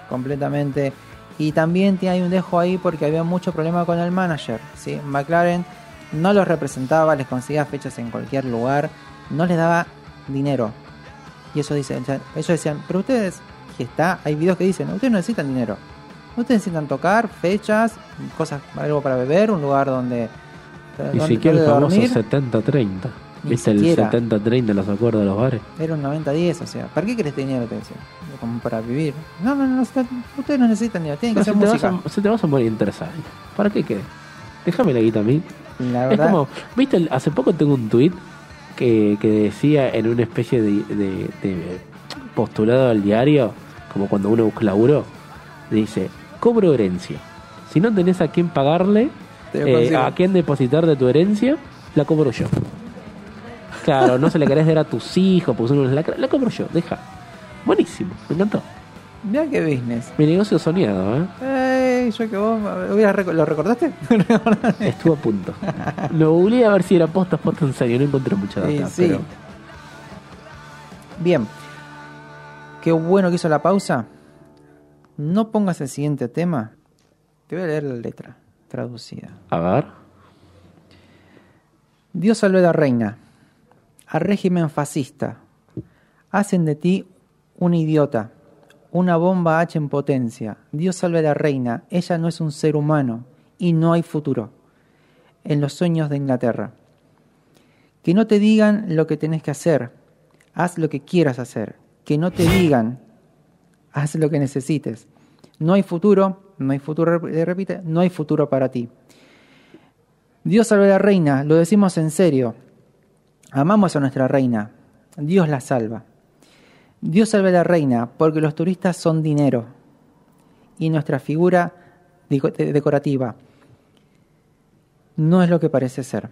completamente. Y también tiene hay un dejo ahí porque había mucho problema con el manager. ¿sí? McLaren no los representaba, les conseguía fechas en cualquier lugar, no les daba dinero. Y eso dice, o sea, ellos decían, pero ustedes, que está, hay videos que dicen, ustedes no necesitan dinero. Ustedes necesitan tocar, fechas, cosas, algo para beber, un lugar donde... Y donde- siquiera el famoso dormir. 70-30. Ni ¿Viste el siquiera. 70-30 los acuerdos de los bares? Era un 90-10, o sea, ¿para qué querés dinero? Te decía, como para vivir. No, no, no, ustedes no necesitan dinero, tienen que No, hacer se, te música. a, se te vas a morir interesado. ¿Para qué qué? Déjame la guita a mí. La Es verdad, como, viste, el- hace poco tengo un tweet que, que decía en una especie de, de- de postulado al diario, como cuando uno busca laburo, dice, cobro herencia. Si no tenés a quién pagarle, eh, a quién depositar de tu herencia, la cobro yo. Claro, no se le querés dar a tus hijos, porque uno la, la cobro yo, deja. Buenísimo, me encantó. Mirá qué business. Mi negocio soñado, ¿eh? Yo que vos ¿Lo recordaste? Estuvo a punto. Lo googleé a ver si era posta, posta en serio, no encontré mucha data. Sí, sí. pero- Bien. Qué bueno que hizo la pausa. No pongas el siguiente tema. Te voy a leer la letra traducida. A ver. Dios salve a la reina, al régimen fascista. Hacen de ti un idiota, una bomba H en potencia. Dios salve a la reina, ella no es un ser humano y no hay futuro. En los sueños de Inglaterra. Que no te digan lo que tenés que hacer, haz lo que quieras hacer. Que no te digan, haz lo que necesites. No hay futuro, no hay futuro, rep- repite, no hay futuro para ti. Dios salve a la reina, lo decimos en serio. Amamos a nuestra reina. Dios la salva. Dios salve a la reina porque los turistas son dinero y nuestra figura deco- de- decorativa no es lo que parece ser.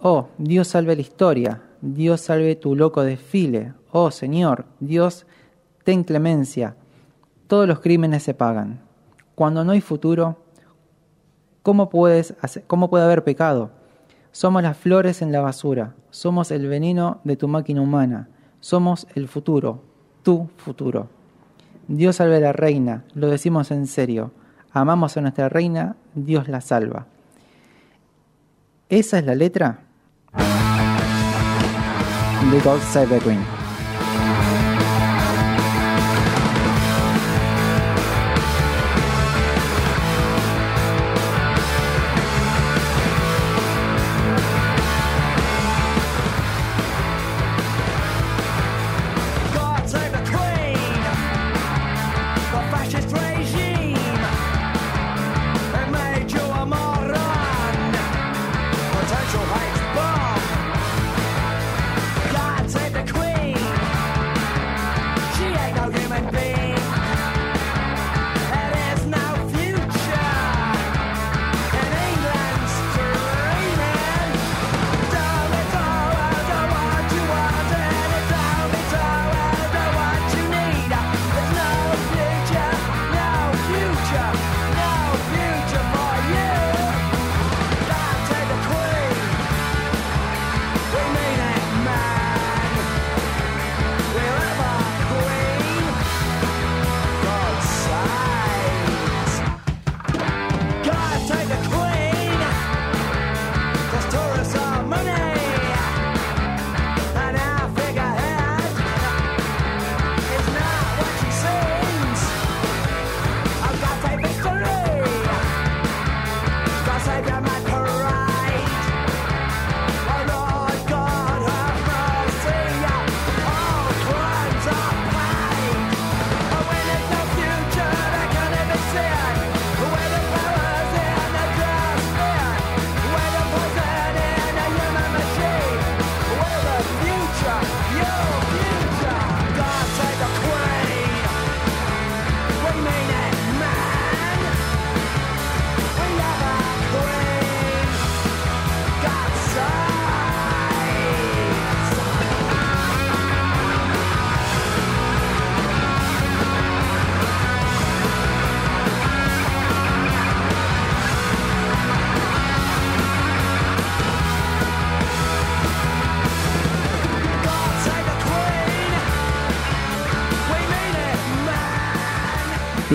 Oh, Dios salve la historia, Dios salve tu loco desfile. Oh, Señor, Dios, ten clemencia. Todos los crímenes se pagan. Cuando no hay futuro, ¿Cómo, puedes hacer- ¿Cómo puede haber pecado? Somos las flores en la basura, somos el veneno de tu máquina humana, somos el futuro, tu futuro. Dios salve a la reina, lo decimos en serio. Amamos a nuestra reina, Dios la salva. ¿Esa es la letra? De God Save the Queen.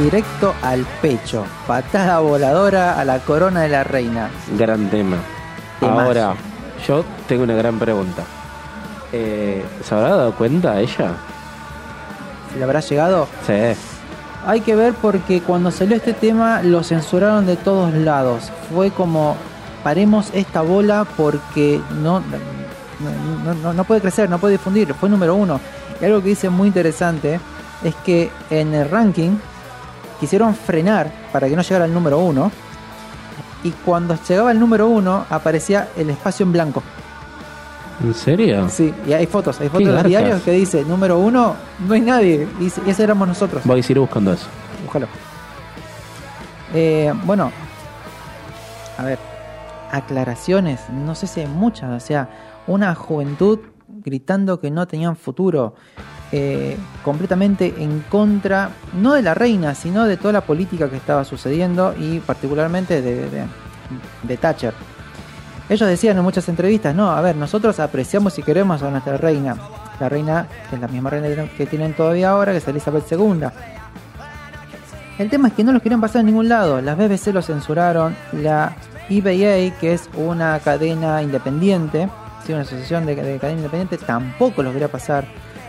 Directo al pecho. Patada voladora a la corona de la reina. Gran tema. Temazo. Ahora, yo tengo una gran pregunta. Eh, ¿Se habrá dado cuenta ella? ¿Se le habrá llegado? Sí. Hay que ver porque cuando salió este tema lo censuraron de todos lados. Fue como paremos esta bola porque no, no, no- no puede crecer, no puede difundir. Fue número uno. Y algo que dice muy interesante es que en el ranking quisieron frenar para que no llegara al número uno. Y cuando llegaba al número uno aparecía el espacio en blanco. ¿En serio? Sí, y hay fotos, hay fotos de los diarios que dice número uno, no hay nadie. Y ese- y ese éramos nosotros. Voy a seguir buscando eso. Búscalo. Eh, bueno, a ver, aclaraciones, no sé si hay muchas, o sea, una juventud gritando que no tenían futuro, eh, completamente en contra, no de la reina, sino de toda la política que estaba sucediendo y particularmente de, Thatcher. Ellos decían en muchas entrevistas, no, a ver, nosotros apreciamos y queremos a nuestra reina. La reina que es la misma reina que tienen todavía ahora, que es Elizabeth II. El tema es que no los querían pasar a ningún lado. Las BBC lo censuraron. La EBA, que es una cadena independiente, ¿sí? una asociación de, de cadena independiente, tampoco los quería pasar.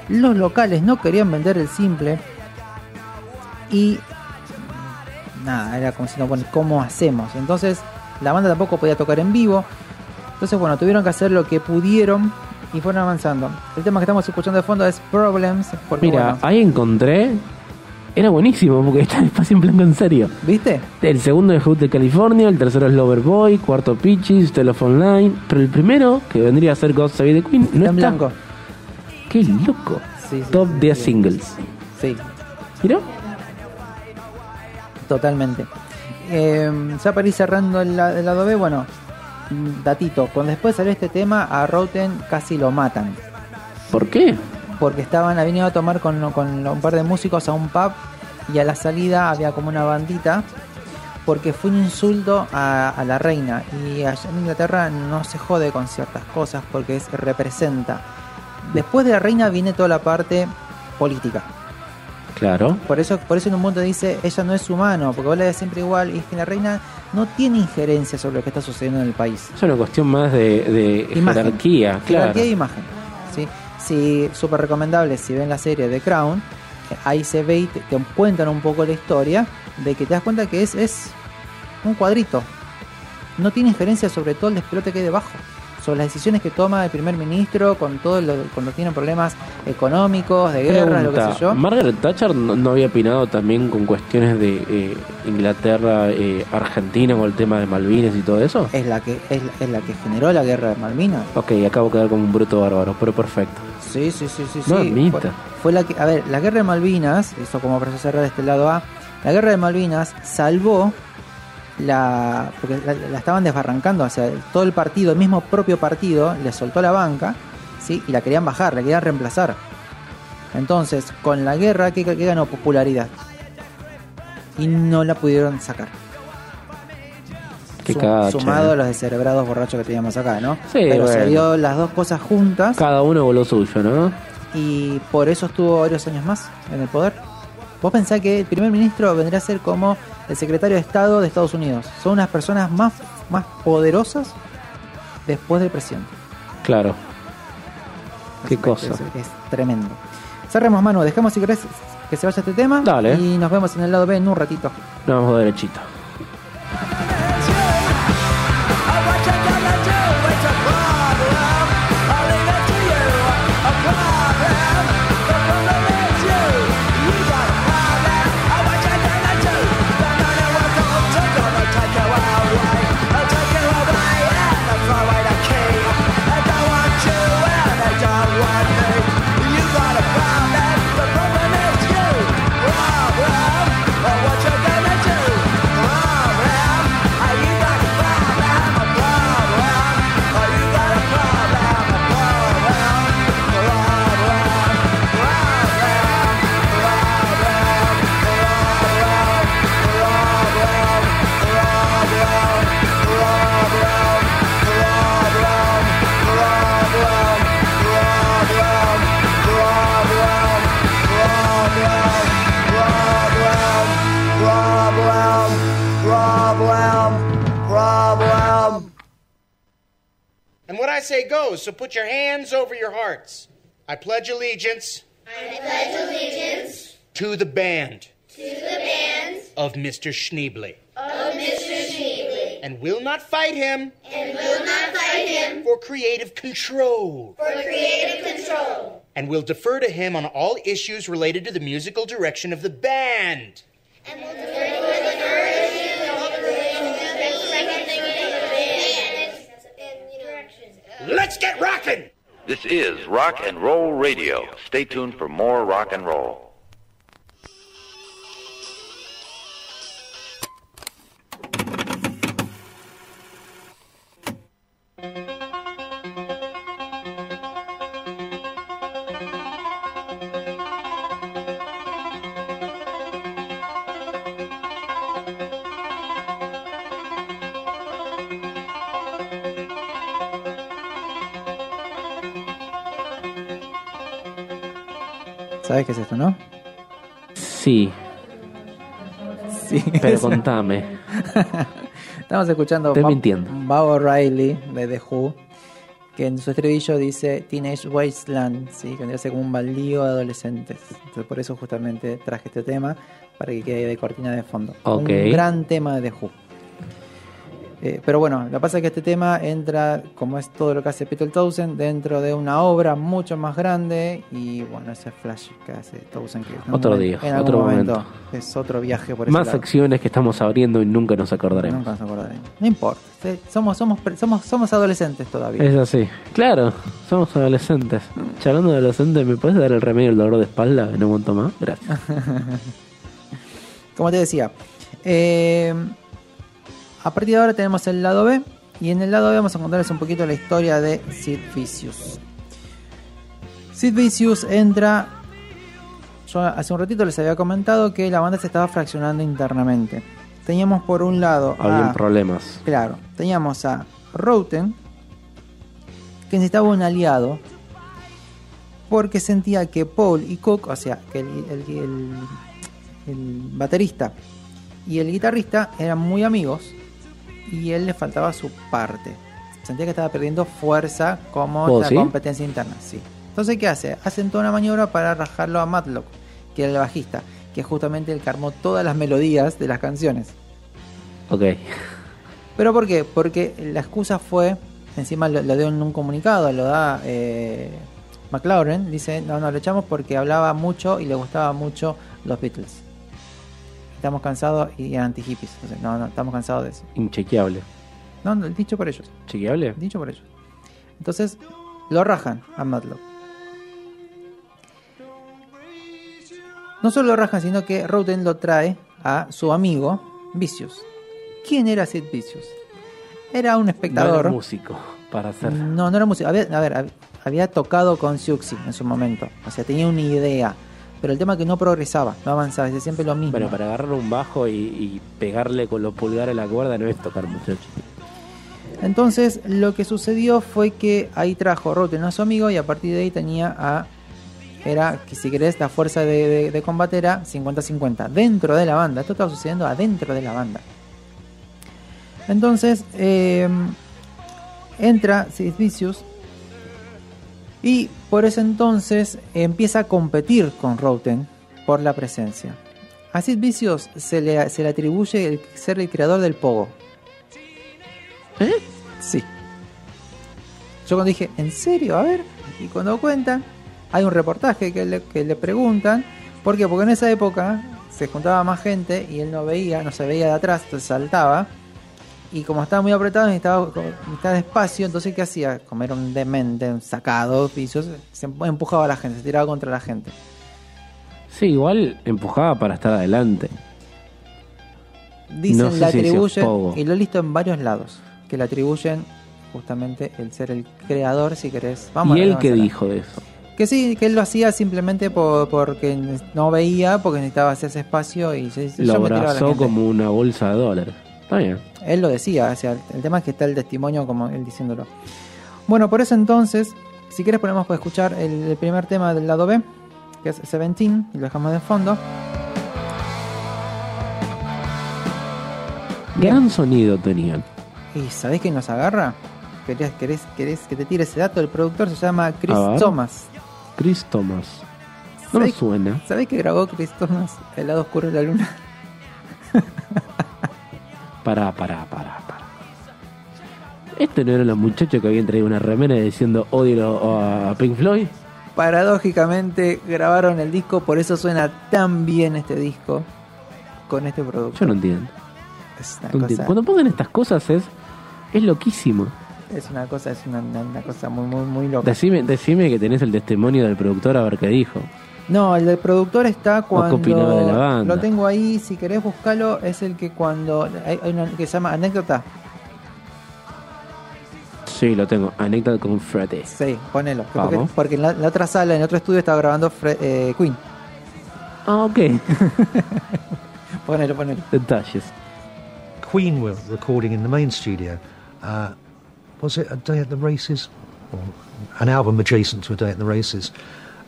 Los locales no querían vender el simple. Y nada, era como diciendo, bueno, ¿cómo hacemos? Entonces la banda tampoco podía tocar en vivo. Entonces, bueno, tuvieron que hacer lo que pudieron y fueron avanzando. El tema que estamos escuchando de fondo es Problems. Porque, Mira, bueno, ahí encontré. Era buenísimo porque está el espacio en blanco en serio. ¿viste? El segundo es Hood de California, el tercero es Loverboy, cuarto Peaches, Telephone Line, pero el primero, que vendría a ser God Save the Queen, no Está en está. blanco. Qué loco. Sí, Top sí, 10 sí. singles. Sí, ¿Mira? totalmente. Eh, ya para ir cerrando el, la- el lado B, bueno, datito, cuando después salió este tema, a Roten casi lo matan. ¿Por qué? Porque estaban, habían a tomar con, con un par de músicos a un pub y a la salida había como una bandita porque fue un insulto a, a la reina y allá en Inglaterra no se jode con ciertas cosas porque es, representa. Después de la reina viene toda la parte política. Claro. Por eso, por eso en un punto dice, ella no es humano, porque vos la ves siempre igual, y es que la reina no tiene injerencia sobre lo que está sucediendo en el país. Es una cuestión más de, de Imagen. jerarquía, claro. Jerarquía e imagen. ¿sí? Si, súper recomendable, si ven la serie The Crown, ahí se ve y te, te cuentan un poco la historia, de que te das cuenta que es, es un cuadrito. No tiene injerencia sobre todo el despelote que hay debajo. Sobre las decisiones que toma el primer ministro, con todo lo, cuando tienen problemas económicos, de guerra, lo que sé yo. ¿Margaret Thatcher no, no había opinado también con cuestiones de eh, Inglaterra, eh, Argentina, con el tema de Malvinas y todo eso? es la que es, es la que generó la guerra de Malvinas. Ok, acabo de quedar como un bruto bárbaro, pero perfecto. Sí, sí, sí, sí, No sí. Fue, fue la que, a ver, la guerra de Malvinas, eso como para cerrar este lado A, la guerra de Malvinas salvó la porque la, la estaban desbarrancando, o sea, todo el partido, el mismo propio partido le soltó la banca, sí, y la querían bajar, la querían reemplazar. Entonces, con la guerra ¿qué, qué ganó popularidad y no la pudieron sacar. Qué sumado eh. a los descerebrados borrachos que teníamos acá, ¿no? Sí, Pero se bueno. dio las dos cosas juntas Cada uno lo suyo, ¿no? y por eso estuvo varios años más en el poder. Vos pensás que el primer ministro vendría a ser como el secretario de Estado de Estados Unidos. Son unas personas más, más poderosas después del presidente. Claro. Qué cosa. Es, es tremendo. Cerremos, Manu. Dejemos si querés que se vaya este tema. Dale. Y nos vemos en el lado B en un ratito. Nos vamos derechito. Goes, so put your hands over your hearts. I pledge allegiance I pledge allegiance to the band to the band of Mr. Schneebly of Mr. Schneebly and will not fight him and will not fight him for creative control for creative control and will defer to him on all issues related to the musical direction of the band. and will defer to the Let's get rockin'! This is Rock and Roll Radio. Stay tuned for more rock and roll. ¿Sabes qué es esto, no? Sí, Sí. pero contame. Estamos escuchando Estoy mintiendo. Bob O'Reilly de The Who, que en su estribillo dice Teenage Wasteland, ¿sí? que hace como un baldío de adolescentes. Entonces, por eso justamente traje este tema para que quede de cortina de fondo. Ok. Un gran tema de The Who. Eh, pero bueno, lo que pasa es que este tema entra, como es todo lo que hace Peter Townsend, dentro de una obra mucho más grande y bueno, ese flash que hace Townsend que Otro día, en algún otro momento, momento. es otro viaje por ese Más lado. acciones que estamos abriendo y nunca nos acordaremos. Nunca nos acordaremos. No importa. sí, Somos, somos, somos, somos adolescentes todavía. Es así. Claro, somos adolescentes. Charlando de adolescentes, ¿me puedes dar el remedio del dolor de espalda en un montón más? Gracias. Como te decía, eh, a partir de ahora tenemos el lado B. Y en el lado B vamos a contarles un poquito la historia de Sid Vicious. Sid Vicious entra. Yo hace un ratito les había comentado que la banda se estaba fraccionando internamente. Teníamos por un lado. Habían a- problemas. Claro, teníamos a Roten, que necesitaba un aliado, porque sentía que Paul y Cook, o sea, que el, el- el- el baterista y el guitarrista eran muy amigos y él le faltaba su parte. Sentía que estaba perdiendo fuerza como ¿Oh, la sí? competencia interna, sí. Entonces, ¿qué hace? Hacen toda una maniobra para rajarlo a Matlock, que era el bajista, que es justamente el que armó todas las melodías de las canciones. Ok. ¿Pero por qué? Porque la excusa fue, encima lo, lo dio en un comunicado, lo da eh, McLaurin, dice, no, no, lo echamos porque hablaba mucho y le gustaba mucho los Beatles. Estamos cansados y anti-hippies. No, no, estamos cansados de eso. Inchequeable. No, no, dicho por ellos. ¿Chequeable? Dicho por ellos. Entonces, lo rajan a Matlock. No solo lo rajan, sino que Roten lo trae a su amigo Vicious. ¿Quién era Sid Vicious? Era un No espectador. era músico para hacer. No, no era músico. Había, a ver, hab- había tocado con Siouxsie en su momento. O sea, tenía una idea. Pero el tema es que no progresaba, no avanzaba, es siempre lo mismo. Bueno, para agarrar un bajo y, y pegarle con los pulgares a la cuerda no es tocar, muchachos. Entonces, lo que sucedió fue que ahí trajo Roten a su amigo y a partir de ahí tenía a. Era que si querés, la fuerza de, de- de combate era 50-50 dentro de la banda. Esto estaba sucediendo adentro de la banda. Entonces, eh, entra Sid Vicious y por ese entonces empieza a competir con Roten por la presencia. A Sid Vicious se le, se le atribuye el ser el creador del Pogo. ¿Eh? Sí. Yo cuando dije, ¿en serio? A ver. Y cuando cuentan, hay un reportaje que le, que le preguntan. ¿Por qué? Porque en esa época se juntaba más gente y él no veía, no se veía de atrás, entonces saltaba. Y como estaba muy apretado, necesitaba, necesitaba espacio. Entonces, ¿qué hacía? Como era un demente, un sacado, pisos, se empujaba a la gente, se tiraba contra la gente. Sí, igual empujaba para estar adelante. Dicen, No sé le si atribuyen, y lo he visto en varios lados, que le atribuyen justamente el ser el creador, si querés. Vamos ¿Y él qué dijo de eso? Que sí, que él lo hacía simplemente por, porque no veía, porque necesitaba hacerse espacio y se, Lo la abrazó como una bolsa de dólares. Está bien. Él lo decía, o sea, el tema es que está el testimonio como él diciéndolo. Bueno, por eso entonces, si quieres ponemos para escuchar el, el primer tema del lado B, que es Seventeen, y lo dejamos de fondo. Gran sonido tenían. ¿Y sabés quién nos agarra? ¿Querés, querés, querés que te tire ese dato? El productor se llama Chris. Thomas. Chris Thomas. No me ¿Sabés- suena. ¿Sabés que grabó Chris Thomas El lado oscuro de la luna? Pará, pará, pará, pará. ¿Este no era los muchachos que habían traído una remera diciendo odio a Pink Floyd? Paradójicamente grabaron el disco, por eso suena tan bien este disco con este productor. Yo no entiendo. Es una No entiendo. cosa, Cuando ponen estas cosas es, es loquísimo. es una cosa, es una- una cosa muy, muy, muy loca. Decime, decime que tenés el testimonio del productor a ver qué dijo. No, el del productor está cuando. de la banda? Lo tengo ahí, si querés buscarlo, es el que cuando. Hay, una que se llama Anécdota. Sí, lo tengo. Anécdota con Freddy. Sí, ponelo. Porque, Vamos. porque en la, la otra sala, en otro estudio, estaba grabando Fre- eh, Queen. Ah, ok. Ponelo, ponelo. Detalles. Queen were recording in the main studio. Uh, was it a day at the races? Or an album adjacent to a day at the races.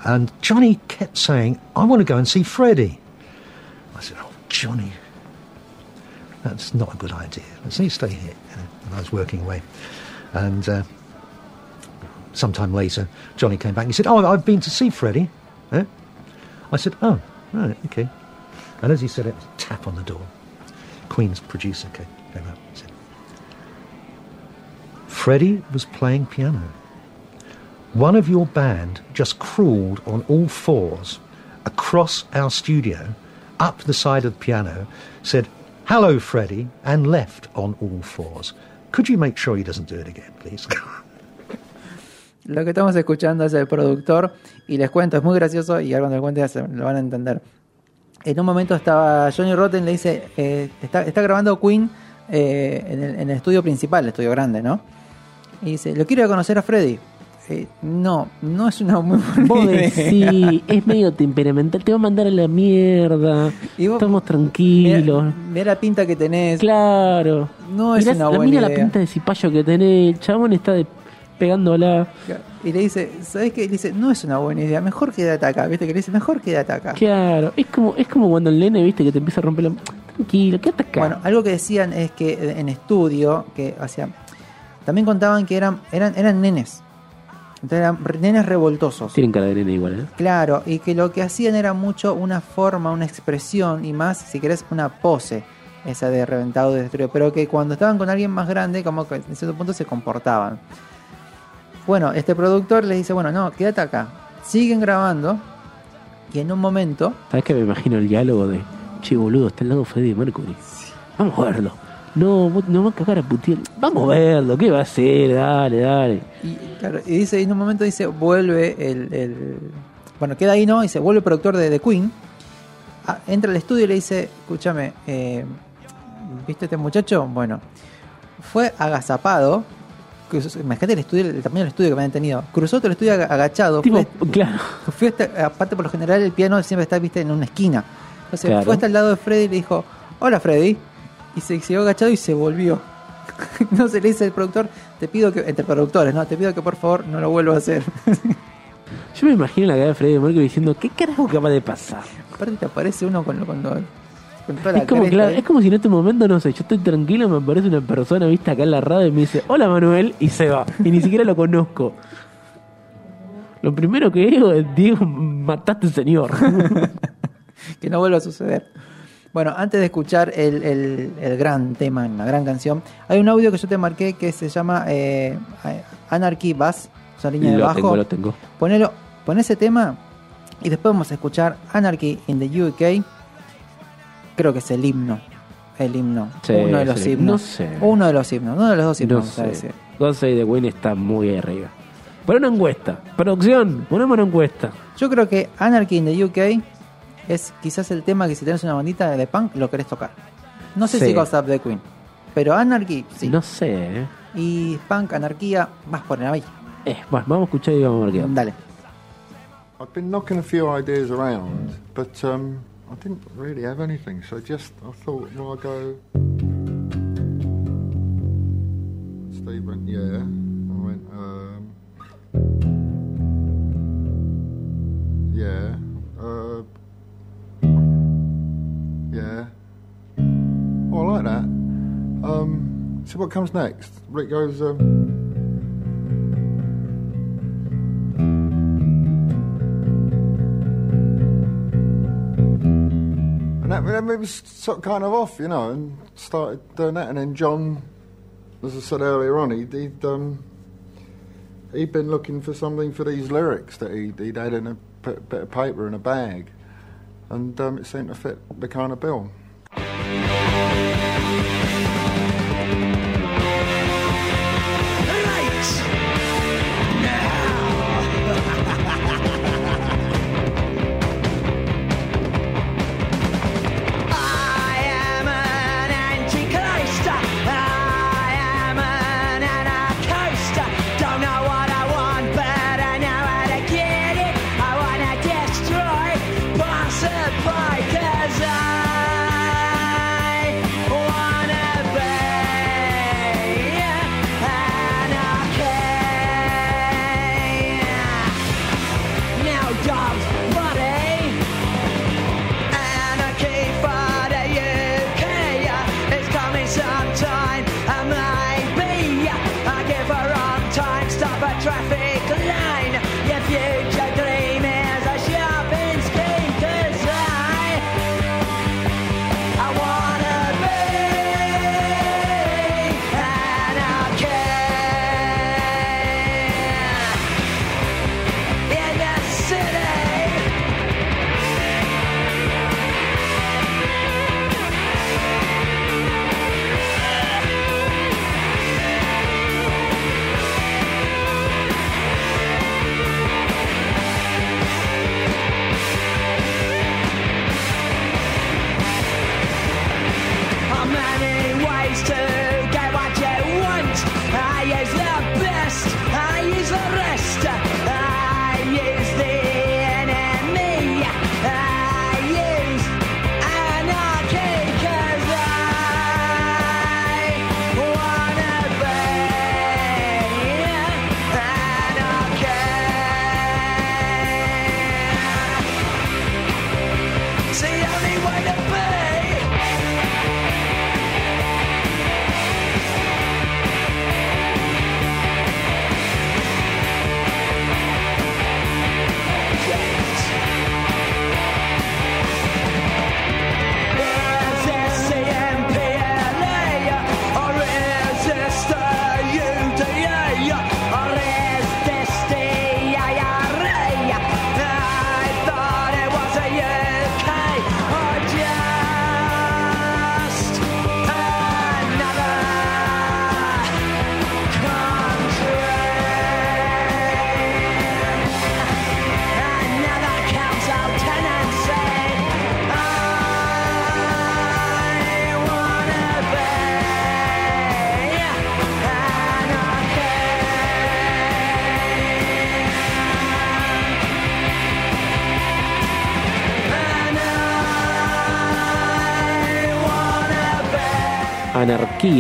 And Johnny kept saying, I want to go and see Freddie. I said, Oh, Johnny, that's not a good idea. Let's say stay here. And I was working away. And uh, sometime later, Johnny came back and he said, Oh, I've been to see Freddie. Eh? I said, Oh, right, okay. And as he said it, tap on the door. Queen's producer came, up and said, Freddie was playing piano. One of your band just crawled on all fours across our studio, up the side of the piano, said, Hello, Freddie, and left on all fours. Could you make sure he doesn't do it again, please? Lo que estamos escuchando es el productor. Y les cuento, es muy gracioso. Y ahora cuando lo cuente ya lo van a entender. En un momento estaba Johnny Rotten, le dice: eh, está, está grabando Queen eh, en, el, en el estudio principal, el estudio grande, ¿no? Y dice: Lo quiero conocer a Freddy. Eh, no, no es una muy buena Vos decís, es medio temperamental, te va a mandar a la mierda. Estamos tranquilos. Mira, mira la pinta que tenés. Claro. No es Mirá- una buena Mira la pinta de cipayo que tenés. El chabón está de- pegándola. Y le dice: ¿Sabes qué? Le dice: No es una buena idea, mejor quédate acá. ¿Viste? Que le dice: Mejor quédate acá. Claro. Es como, es como cuando el nene, viste, que te empieza a romper la. Tranquilo, quédate acá. Bueno, algo que decían es que en estudio, que hacía, también contaban que eran, eran, eran nenes. Entonces eran nenes revoltosos. Tienen cara de nene igual, ¿eh? Claro, y que lo que hacían era mucho una forma, una expresión y más, si querés, una pose, esa de reventado de destruido. Pero que cuando estaban con alguien más grande, como que en cierto punto se comportaban. Bueno, este productor les dice, bueno, no, quédate acá. Siguen grabando y en un momento ¿Sabes que me imagino el diálogo de Che, boludo, está al lado Freddie Mercury? Vamos a verlo. No, vos no vas a cagar a putear. Vamos a verlo, ¿qué va a hacer? Dale, dale. Y, claro, y dice, y en un momento dice, vuelve el, el- bueno, queda ahí, ¿no? Dice, vuelve el productor de The Queen. Ah, entra al estudio y le dice, escúchame, eh, ¿viste este muchacho? Bueno, fue agazapado. cruzó- Imagínate el estudio, el tamaño del estudio que me han tenido. Cruzó todo el estudio aga- agachado. Tipo, fue, claro. fue hasta- aparte, por lo general, el piano siempre está, viste, en una esquina. Entonces Claro. fue hasta el lado de Freddy y le dijo, hola Freddy. Y se siguió agachado y se volvió. no se le dice al productor, te pido que, entre productores, no, te pido que por favor no lo vuelva a hacer. Yo me imagino la cara de Freddie Mercury diciendo, ¿qué carajo acaba de pasar? Aparte te aparece uno con, con, con toda la Es como, claro, es como si en este momento, no sé, yo estoy tranquilo, me aparece una persona, viste, acá en la radio y me dice, hola Manuel, y se va. Y ni siquiera lo conozco. Lo primero que digo es, Diego, mataste señor. que no vuelva a suceder. Bueno, antes de escuchar el, el- el gran tema, la gran canción, hay un audio que yo te marqué que se llama eh, Anarchy Bass, esa línea de lo bajo. tengo, lo tengo. Ponelo, pon ese tema y después vamos a escuchar Anarchy in the UK. Creo que es el himno. El himno. Sí, uno de los sí, himnos. no sé. Uno de los himnos. Uno de los dos himnos. No sé. Save the Queen está muy arriba. Pon una encuesta. Producción, ponemos una encuesta. Yo creo que Anarchy in the UK es quizás el tema que si tenés una bandita de punk lo querés tocar. No sé Sí. si Goes Up the Queen. Pero Anarchy, sí. No sé, ¿eh? Y punk, anarquía, vas por ahí. Eh, bueno, vamos a escuchar y vamos a ver qué. Dale. I've been knocking a few ideas around, but um, I didn't really have anything. So just I thought, well, I go. Steve went, yeah. I went, um, yeah. Yeah. Oh, I like that. Um, so what comes next? Rick goes. Um then we sort of kind of off, you know, and started doing that. And then John, as I said earlier on, he'd, he'd, um, he'd been looking for something for these lyrics that he'd, he'd had in a p- bit of paper in a bag and um, it seemed to fit the kind of bill.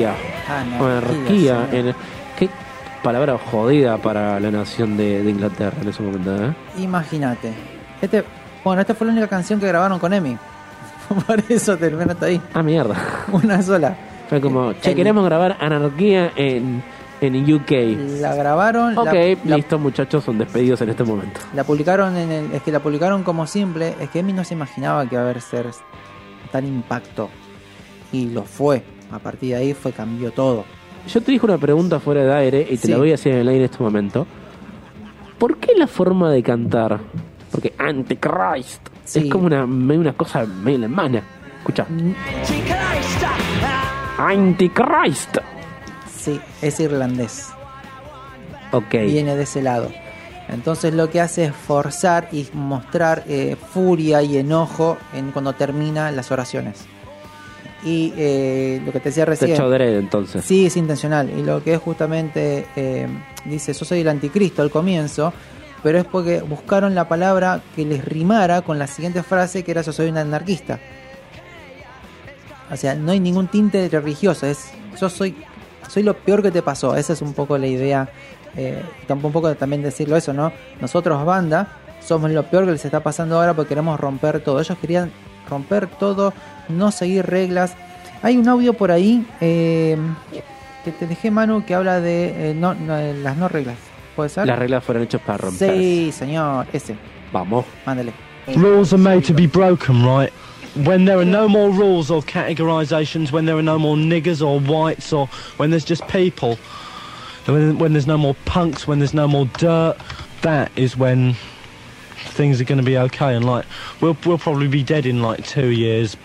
Anarquía. Anarquía, Anarquía. señor. en- qué palabra jodida para la nación de, de Inglaterra en ese momento, ¿eh? Imagínate. Este, bueno, esta fue la única canción que grabaron con Emi. Por eso terminó hasta ahí. Ah, mierda. Una sola. Fue como, che, El- queremos grabar Anarquía en, en UK. La grabaron, Ok, la, la- listo, muchachos, son despedidos en este momento. la publicaron en el, es que la publicaron como simple, es que Emi no se imaginaba que iba a haber ser tan impacto y lo fue. A partir de ahí fue cambió todo. Yo te dije una pregunta fuera de aire y te Sí. la voy a hacer en el aire en este momento. ¿Por qué la forma de cantar? Porque Antichrist Sí. es como una, una cosa medio alemana. Escucha. Antichrist. Sí, es irlandés. Ok. Viene de ese lado. Entonces lo que hace es forzar y mostrar eh, furia y enojo en cuando termina las oraciones. Y eh, lo que te decía Te recién. echó adrede entonces. Sí, es intencional. Y lo que es justamente, eh, dice, yo soy el anticristo al comienzo, pero es porque buscaron la palabra que les rimara con la siguiente frase que era yo soy un anarquista. O sea, no hay ningún tinte religioso, es yo soy, soy lo peor que te pasó. Esa es un poco la idea, eh, tampoco un poco también decirlo eso, ¿no? Nosotros, banda, somos lo peor que les está pasando ahora porque queremos romper todo. Ellos querían romper todo, no seguir reglas. Hay un audio por ahí eh, que te dejé, Manu, que habla de eh, no, no, eh, las no reglas. ¿Puede ser? Las reglas fueron hechas para romper. Sí, señor, ese. Vamos. Mándale. Rules are made to be broken, right? when there are no more rules or categorizations, when there are no more niggers or whites, or when there's just people, when, when there's no more punks, when there's no more dirt, that is when things are going to be okay. And like, we'll we'll probably be dead in like two years,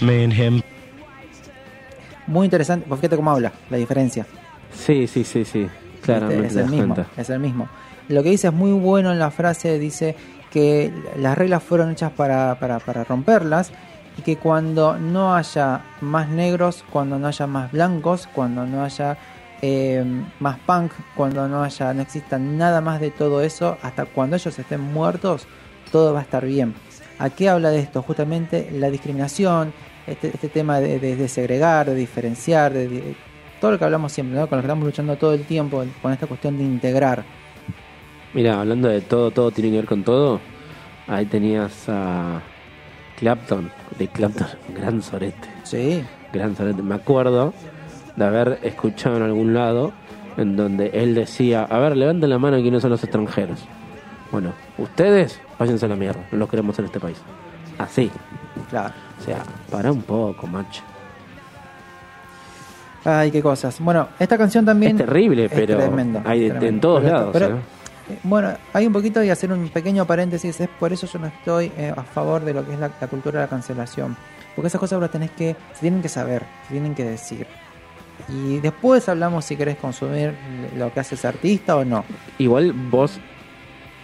me and him. Muy interesante, pues fíjate cómo habla, la diferencia. Sí, sí, sí, sí. Claramente es el mismo, cuenta. es el mismo. Lo que dice es muy bueno en la frase, dice que las reglas fueron hechas para, para, para romperlas y que cuando no haya más negros, cuando no haya más blancos, cuando no haya eh, más punk, cuando no haya, no exista nada más de todo eso, hasta cuando ellos estén muertos, todo va a estar bien. ¿A qué habla de esto? Justamente la discriminación, este, este tema de, de- de segregar, de diferenciar, de, de- todo lo que hablamos siempre, ¿no? con lo que estamos luchando todo el tiempo, con esta cuestión de integrar. Mira, hablando de todo, todo tiene que ver con todo. Ahí tenías a Clapton, de Clapton, gran sorete. Sí. Gran sorete. Me acuerdo de haber escuchado en algún lado en donde él decía, a ver, levanten la mano quiénes son los extranjeros. Bueno, ustedes váyanse a la mierda, no los queremos en este país. Así. Claro. O sea, para un poco, macho. Ay, qué cosas. Bueno, esta canción también... Es terrible, es pero tremendo, hay de- tremendo. en todos Pero- lados. pero- ¿eh? Eh, Bueno, hay un poquito y hacer un pequeño paréntesis, es por eso yo no estoy eh, a favor de lo que es la, la cultura de la cancelación. Porque esas cosas las tenés que, se tienen que saber, se tienen que decir. Y después hablamos si querés consumir lo que hace ese artista o no. Igual vos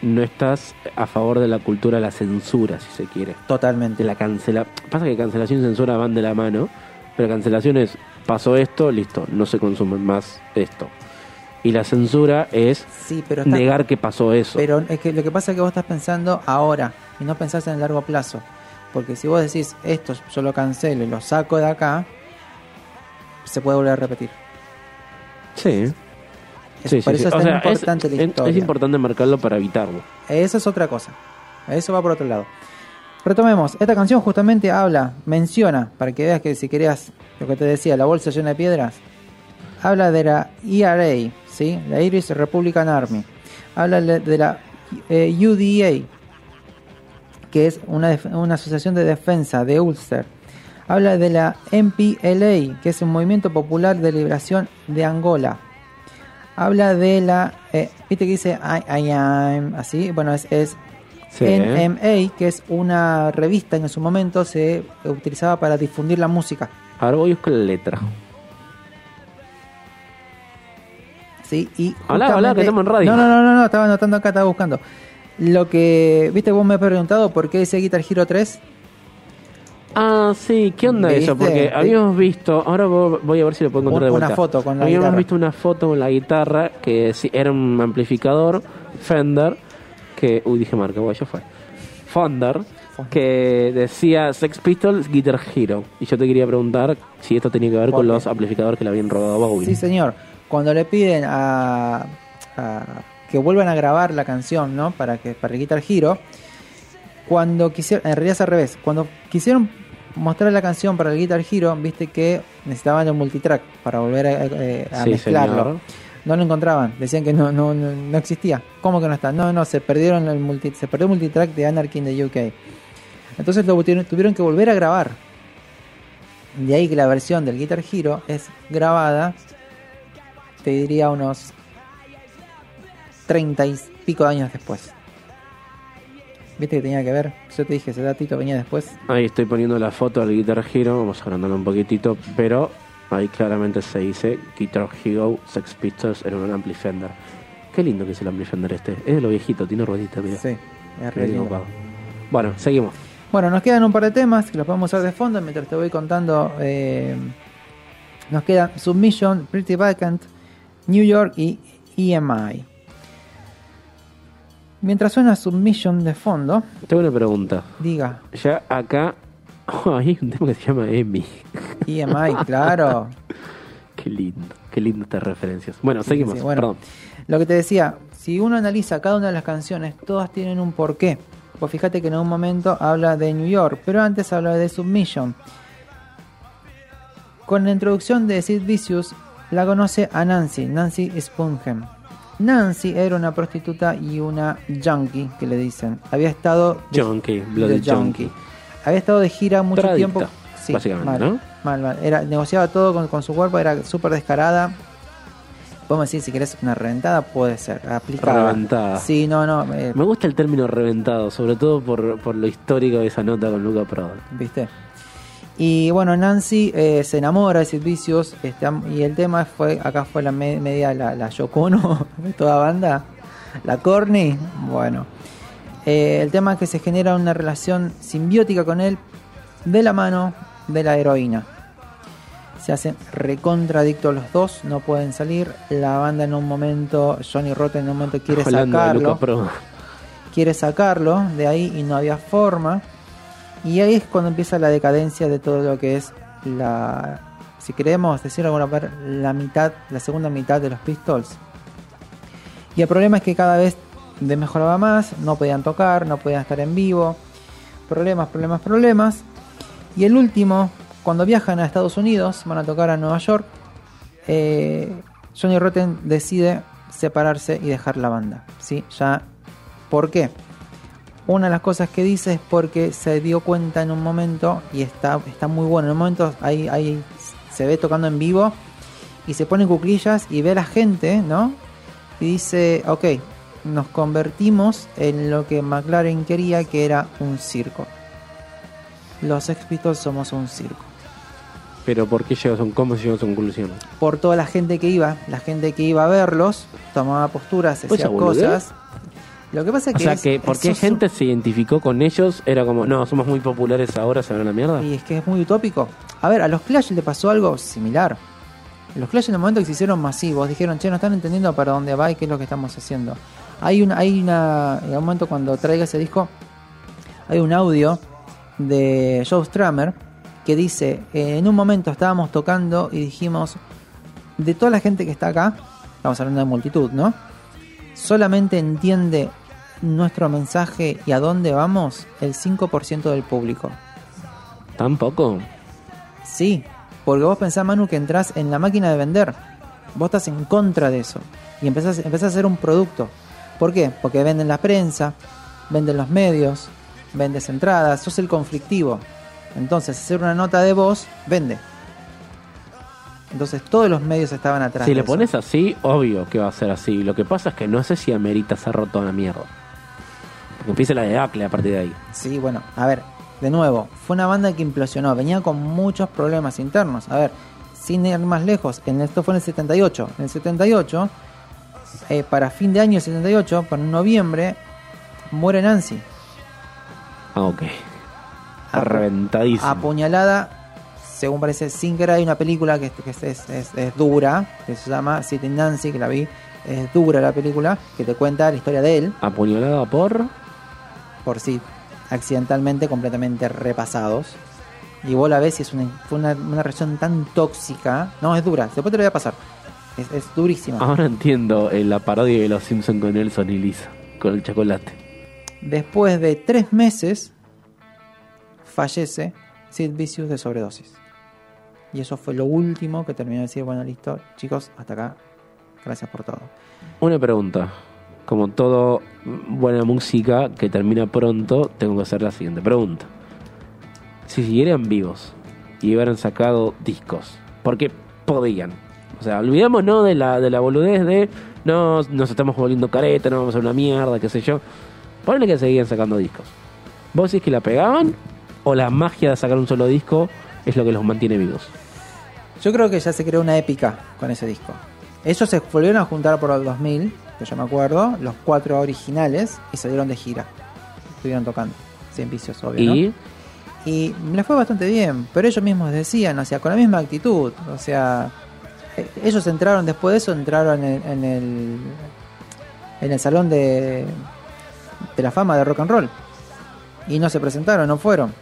no estás a favor de la cultura de la censura, si se quiere. Totalmente. De la cancela. Pasa que cancelación y censura van de la mano, pero cancelación es pasó esto, listo, no se consume más esto. Y la censura es Sí, pero está- negar que pasó eso. Pero es que lo que pasa es que vos estás pensando ahora y no pensás en el largo plazo. Porque si vos decís esto yo lo cancelo y lo saco de acá, se puede volver a repetir. sí. Eso sí. O es- importante la es- historia. Es importante marcarlo para evitarlo. Eso es otra cosa. Eso va por otro lado. Retomemos. Esta canción justamente habla, menciona, para que veas que si querías lo que te decía, la bolsa llena de piedras, habla de la ERA, ¿sí? la Irish Republican Army. Habla de la eh, UDA, que es una, una asociación de defensa de Ulster. Habla de la MPLA, que es un movimiento popular de liberación de Angola. Habla de la, eh, viste que dice I, I am, así, bueno, es, es Sí. NMA, que es una revista que en su momento se utilizaba para difundir la música. Ahora voy a buscar la letra. ¿sí? Y Habla, habla, justamente- que estamos en radio. No, no, no, no, no, estaba anotando acá, estaba buscando. Lo que, viste, vos me has preguntado por qué dice Guitar Hero 3. Ah, sí, ¿qué onda eso? ¿Viste? Porque habíamos visto, ahora vo- voy a ver si lo puedo encontrar de Una vuelta. foto con la Habíamos guitarra. visto una foto con la guitarra que sí, era un amplificador Fender que, uy, dije marca, bueno, ya fue. Fender que decía Sex Pistols Guitar Hero. Y yo te quería preguntar si esto tenía que ver ¿Por con qué? los amplificadores que le habían robado a Bowie. Sí, señor. Cuando le piden a, a que vuelvan a grabar la canción, ¿no? Para que para el Guitar Hero, cuando quisieron, en realidad es al revés, cuando quisieron mostrar la canción para el Guitar Hero, viste que necesitaban el multitrack para volver a, eh, a Sí, mezclarlo. señor. No lo encontraban, decían que no, no, no, no existía. ¿Cómo que no está? No, no, se perdieron el multi, se perdió el multitrack de Anarchy in the UK. Entonces lo tuvieron, tuvieron que volver a grabar. De ahí que la versión del Guitar Hero es grabada, te diría unos 30 y pico de años después. ¿Viste que tenía que ver? Yo te dije, ese datito venía después. Ahí estoy poniendo la foto del Guitar Hero, vamos agrandarlo un poquitito, pero ahí claramente se dice Guitar Hero Sex Pistols era un ampli Fender. Qué lindo que es el ampli Fender este. Es de lo viejito, tiene rueditas, mira. Sí, es re lindo. Bueno, seguimos. Bueno, nos quedan un par de temas que los podemos usar de fondo mientras te voy contando. eh, nos quedan Submission, Pretty Vacant, New York y EMI. Mientras suena Submission de fondo, Tengo una pregunta. diga Ya acá oh, hay un tema que se llama Emi. EMI, claro. Qué lindo, qué lindo estas referencias. Bueno, Sí, seguimos. sí, bueno. Perdón. Lo que te decía, si uno analiza cada una de las canciones, todas tienen un porqué. Pues fíjate que en un momento habla de New York, pero antes habla de Submission. Con la introducción de Sid Vicious, la conoce a Nancy, Nancy Spungen. Nancy era una prostituta y una junkie, que le dicen. Había estado... Junkie, Bloody de junkie. Había estado de gira mucho tiempo. Sí, básicamente, mal, ¿no? mal, mal. Era, negociaba todo con, con su cuerpo, era súper descarada. Podemos decir, si querés una reventada, puede ser. Aplicada. Reventada. Sí, no, no. eh, Me gusta el término reventado, sobre todo por, por lo histórico de esa nota con Luca Prodan. ¿Viste? Y bueno, Nancy eh, se enamora de Sid Vicious este, y el tema fue, acá fue la me- media, la, la Yoko Ono de toda banda, la Corny, bueno. Eh, el tema es que se genera una relación simbiótica con él de la mano de la heroína. Se hacen recontradictos los dos, no pueden salir. La banda en un momento, Johnny Rotten en un momento quiere sacarlo quiere sacarlo de ahí y no había forma. Y ahí es cuando empieza la decadencia de todo lo que es la, si queremos decirlo de alguna manera, la mitad, la segunda mitad de los Pistols. Y el problema es que cada vez de mejoraba más, no podían tocar, no podían estar en vivo, problemas, problemas, problemas. Y el último, cuando viajan a Estados Unidos, van a tocar a Nueva York, eh, Johnny Rotten decide separarse y dejar la banda. ¿sí? Ya, ¿Por qué? Una de las cosas que dice es porque se dio cuenta en un momento, y está, está muy bueno, en un momento ahí, ahí se ve tocando en vivo y se pone en cuclillas y ve a la gente, ¿no? Y dice, ok, nos convertimos en lo que McLaren quería que era un circo. Los Sex Pistols somos un circo. Pero ¿por qué llegas a un, ¿cómo se llega a esa conclusión? Por toda la gente que iba, la gente que iba a verlos, tomaba posturas, ¿Pues hacía cosas. Lo que pasa es O que... sea es- que, ¿por qué eso es- gente se identificó con ellos? Era como, no, somos muy populares ahora, se van a la mierda. Y es que es muy utópico. A ver, a los Clash le pasó algo similar. Los Clash en el momento que se hicieron masivos, dijeron, che, no están entendiendo para dónde va y qué es lo que estamos haciendo. Hay una, hay una, en un momento cuando traiga ese disco, hay un audio de Joe Strummer que dice, eh, en un momento estábamos tocando y dijimos, de toda la gente que está acá, estamos hablando de multitud, ¿no? Solamente entiende nuestro mensaje y a dónde vamos el 5% del público. ¿Tampoco? Sí, porque vos pensás, Manu, que entras en la máquina de vender. Vos estás en contra de eso. Y empezás, empezás a hacer un producto. ¿Por qué? Porque venden la prensa, venden los medios, vendes entradas, sos el conflictivo. Entonces, hacer una nota de voz, vende. Entonces, todos los medios estaban atrás. Si de le eso. pones así, obvio que va a ser así. Lo que pasa es que no sé si amerita cerrar toda la mierda. Empieza la debacle a partir de ahí. Sí, bueno, a ver, de nuevo, fue una banda que implosionó, venía con muchos problemas internos. A ver, sin ir más lejos, en esto fue en el 78. En el 78, eh, para fin de año del 78, para noviembre, muere Nancy. Ah, ok. Reventadísimo. Apuñalada, según parece, sin querer hay una película que, que es, es- es- es dura, que se llama Sitting Nancy, que la vi. Es dura la película, que te cuenta la historia de él. Apuñalada por. Por sí accidentalmente completamente repasados. Y vos la ves y es una, fue una, una relación tan tóxica. No, es dura, después te lo voy a pasar. Es, es durísima. Ahora entiendo eh, la parodia de los Simpsons con Nelson y Lisa. Con el chocolate. Después de tres meses, fallece Sid Vicious de sobredosis. Y eso fue lo último que terminó de decir, bueno, listo, chicos, hasta acá. Gracias por todo. Una pregunta. Como todo buena música que termina pronto, tengo que hacer la siguiente pregunta. Si siguieran vivos y hubieran sacado discos, porque podían. O sea, olvidémonos de la, de la boludez de no, nos estamos volviendo careta, no vamos a una mierda, qué sé yo. Ponle que seguían sacando discos. ¿Vos decís que la pegaban? ¿O la magia de sacar un solo disco es lo que los mantiene vivos? Yo creo que ya se creó una épica con ese disco. Ellos se volvieron a juntar por el 2000, que yo me acuerdo, los cuatro originales, y salieron de gira. Estuvieron tocando, sin vicios, obvio. ¿no? Y Y les fue bastante bien, pero ellos mismos decían, o sea, con la misma actitud. O sea, eh, ellos entraron después de eso, entraron en, en el en el salón de, de la fama de rock and roll. Y no se presentaron, no fueron.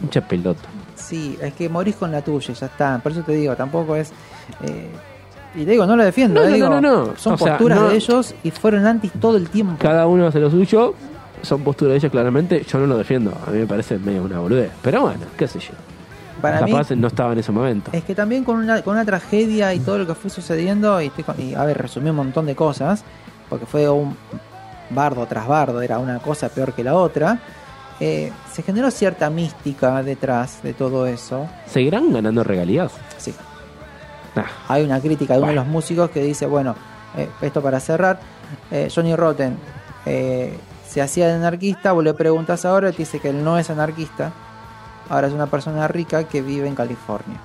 mucha pelota. Sí, es que morís con la tuya, y ya está. Por eso te digo, tampoco es. eh, y te digo, no lo defiendo, No, eh, no, digo, no, no, no. son O sea, posturas no- de ellos y fueron antis todo el tiempo. Cada uno hace lo suyo. Son posturas de ellos claramente. Yo no lo defiendo. A mí me parece medio una boludez. Pero bueno, qué sé yo. Para mí, Capaz no estaba en ese momento. Es que también con una, con una tragedia y todo lo que fue sucediendo, y, estoy con- y, a ver, resumí un montón de cosas, porque fue un bardo tras bardo, era una cosa peor que la otra. eh, se generó cierta mística detrás de todo eso. ¿Seguirán ganando regalías? Sí. Hay una crítica de uno de los músicos que dice, bueno, eh, esto para cerrar, eh, Johnny Rotten eh, se hacía de anarquista, vos le preguntas ahora, te dice que él no es anarquista, ahora es una persona rica que vive en California.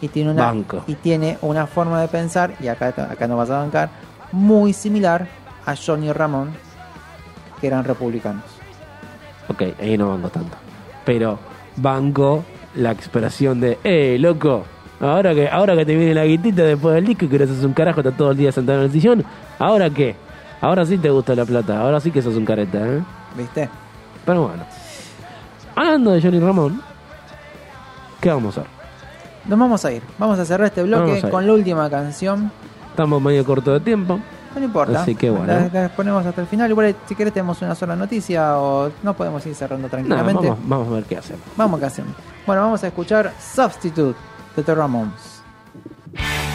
Y tiene una, Banco. y tiene una forma de pensar, y acá, acá no vas a bancar, muy similar a Johnny Ramón, que eran republicanos. Ok, ahí no banco tanto. Pero banco la expresión de, eh, loco, ahora que, ahora que te viene la guitita después del disco y que no haces un carajo, estás todo el día sentado en el sillón, ¿ahora qué? Ahora sí te gusta la plata, ahora sí que sos un careta, ¿eh? ¿Viste? Pero bueno. Hablando de Johnny Ramón, ¿qué vamos a hacer? Nos vamos a ir, vamos a cerrar este bloque a con la última canción. Estamos medio corto de tiempo. No importa. Así que bueno. La, la ponemos hasta el final. Igual, si querés, tenemos una sola noticia o no podemos ir cerrando tranquilamente. vamos, vamos a ver qué hacemos. Vamos, que hacemos. Bueno, vamos a escuchar Substitute de The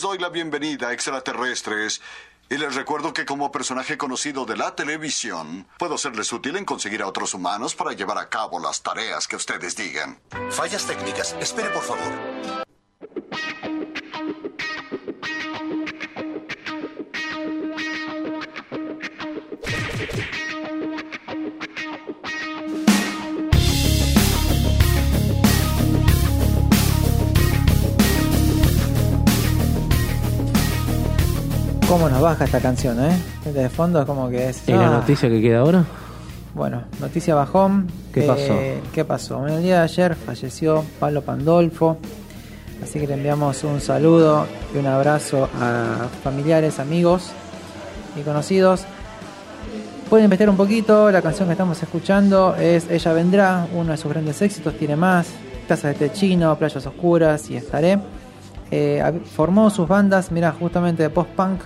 les doy la bienvenida, extraterrestres. Y les recuerdo que como personaje conocido de la televisión, puedo serles útil en conseguir a otros humanos para llevar a cabo las tareas que ustedes digan. Fallas técnicas. Espere, por favor. ¿Cómo nos baja esta canción, eh? Este de fondo es como que es. ¿Y la ah, noticia que queda ahora? Bueno, noticia bajón. ¿Qué Eh, pasó? ¿Qué pasó? Bueno, el día de ayer falleció Pablo Pandolfo. Así que le enviamos un saludo y un abrazo a familiares, amigos y conocidos. Pueden investigar un poquito, la canción que estamos escuchando es Ella Vendrá, uno de sus grandes éxitos, tiene más, Taza de té chino, Playas Oscuras y Estaré. Eh, formó sus bandas, mira, justamente de post-punk,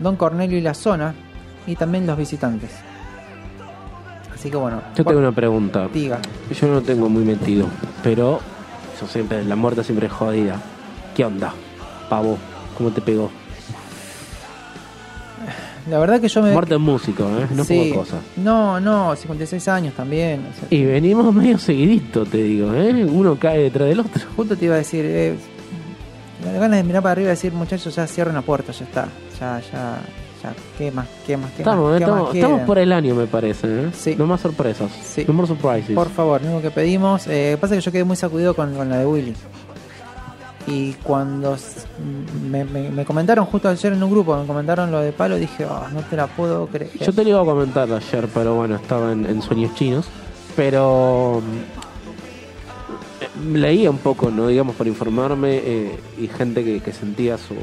Don Cornelio y La Zona, y también Los Visitantes. Así que bueno, Yo tengo una pregunta. Diga. Yo no tengo muy metido, pero yo siempre, la muerte siempre es jodida. ¿Qué onda? Pavo, ¿cómo te pegó? la verdad que yo me... Muerte de músico, ¿eh? No Sí. poca cosa. No, no, 56 años también. o sea, Y venimos medio seguidito, te digo, ¿eh? Uno cae detrás del otro. Justo te iba a decir, eh, ganas de mirar para arriba y decir, muchachos, ya cierren la puerta, ya está. Ya, ya, ya, ¿qué más? ¿Qué más? ¿Qué Estamos, más? ¿eh? ¿Qué más estamos, estamos por el año, me parece, ¿eh? No más sorpresas. No more surprises. Por favor, lo único que pedimos. Eh, pasa que yo quedé muy sacudido con, con la de Willy. Y cuando s- me, me- me comentaron justo ayer en un grupo, me comentaron lo de palo, dije, "Oh, no te la puedo creer. Yo te lo iba a comentar ayer, pero bueno, estaba en, en sueños chinos. Pero mm, eh, leía un poco, ¿no? Digamos, por informarme, eh, y gente que, que sentía su.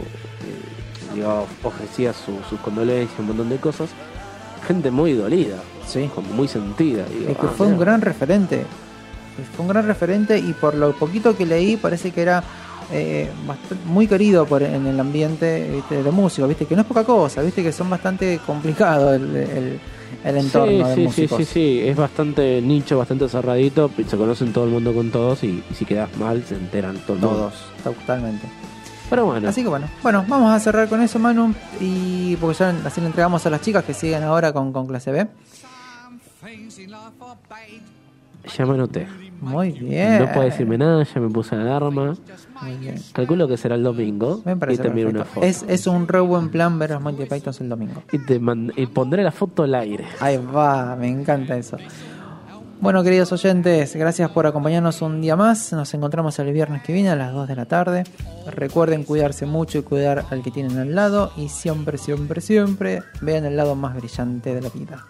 Digamos, ofrecía su- sus condolencias, un montón de cosas. Gente muy dolida, sí. como muy sentida. Digo, Es que ah, fue un gran referente. Fue un gran referente y por lo poquito que leí parece que era eh, bast- muy querido por, en el ambiente ¿viste? de músicos, viste que no es poca cosa, viste que son bastante complicados el, el- el entorno sí, de sí, músicos. Sí, sí, sí, es bastante nicho, bastante cerradito, se conocen todo el mundo con todos y, y si quedas mal se enteran todo el mundo. Todos, totalmente. Pero bueno. Así que bueno, bueno, vamos a cerrar con eso, Manu, y porque ya así le entregamos a las chicas que siguen ahora con, con clase B. Ya me anoté. Muy bien. No puedo decirme nada, ya me puse la alarma. Muy bien. Calculo que será el domingo. Me parece y te envío una foto. Es, es un re buen plan ver los Monty Python el domingo. Y te mand- y pondré la foto al aire. Ahí va, me encanta eso. Bueno, queridos oyentes, gracias por acompañarnos un día más. Nos encontramos el viernes que viene a las 2 de la tarde. Recuerden cuidarse mucho y cuidar al que tienen al lado. Y siempre, siempre, siempre vean el lado más brillante de la vida.